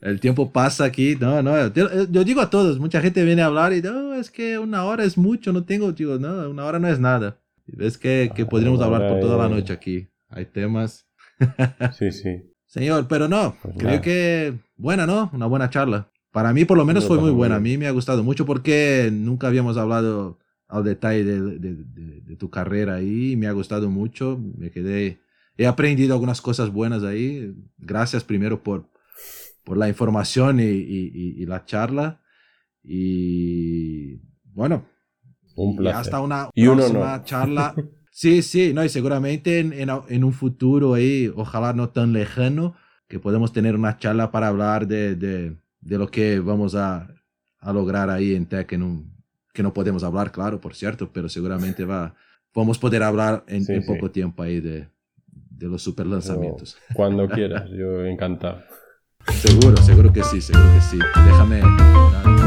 El tiempo pasa aquí. No, no. Yo digo a todos, mucha gente viene a hablar y no, es que una hora es mucho, no tengo, digo, no, una hora no es nada. Y ves que, que podríamos hablar por toda la noche aquí. Hay temas. sí, sí. Señor, pero no, pues creo que buena, ¿no? Una buena charla. Para mí por lo menos fue muy buena. A mí me ha gustado mucho porque nunca habíamos hablado al detalle de, de, de, tu carrera ahí. Me ha gustado mucho. Me quedé... He aprendido algunas cosas buenas ahí. Gracias primero por, por la información y, y, la charla. Y bueno, un placer. hasta una próxima charla. Sí, sí, no, y seguramente en, en, un futuro ahí, ojalá no tan lejano, que podemos tener una charla para hablar de, de, de lo que vamos a, a, lograr ahí en Tech, en un, que no podemos hablar, claro, por cierto, pero seguramente va, vamos a poder hablar en, en poco tiempo ahí de, de los super lanzamientos. Cuando quieras, yo encantado. Seguro, seguro que sí, seguro que sí. Déjame.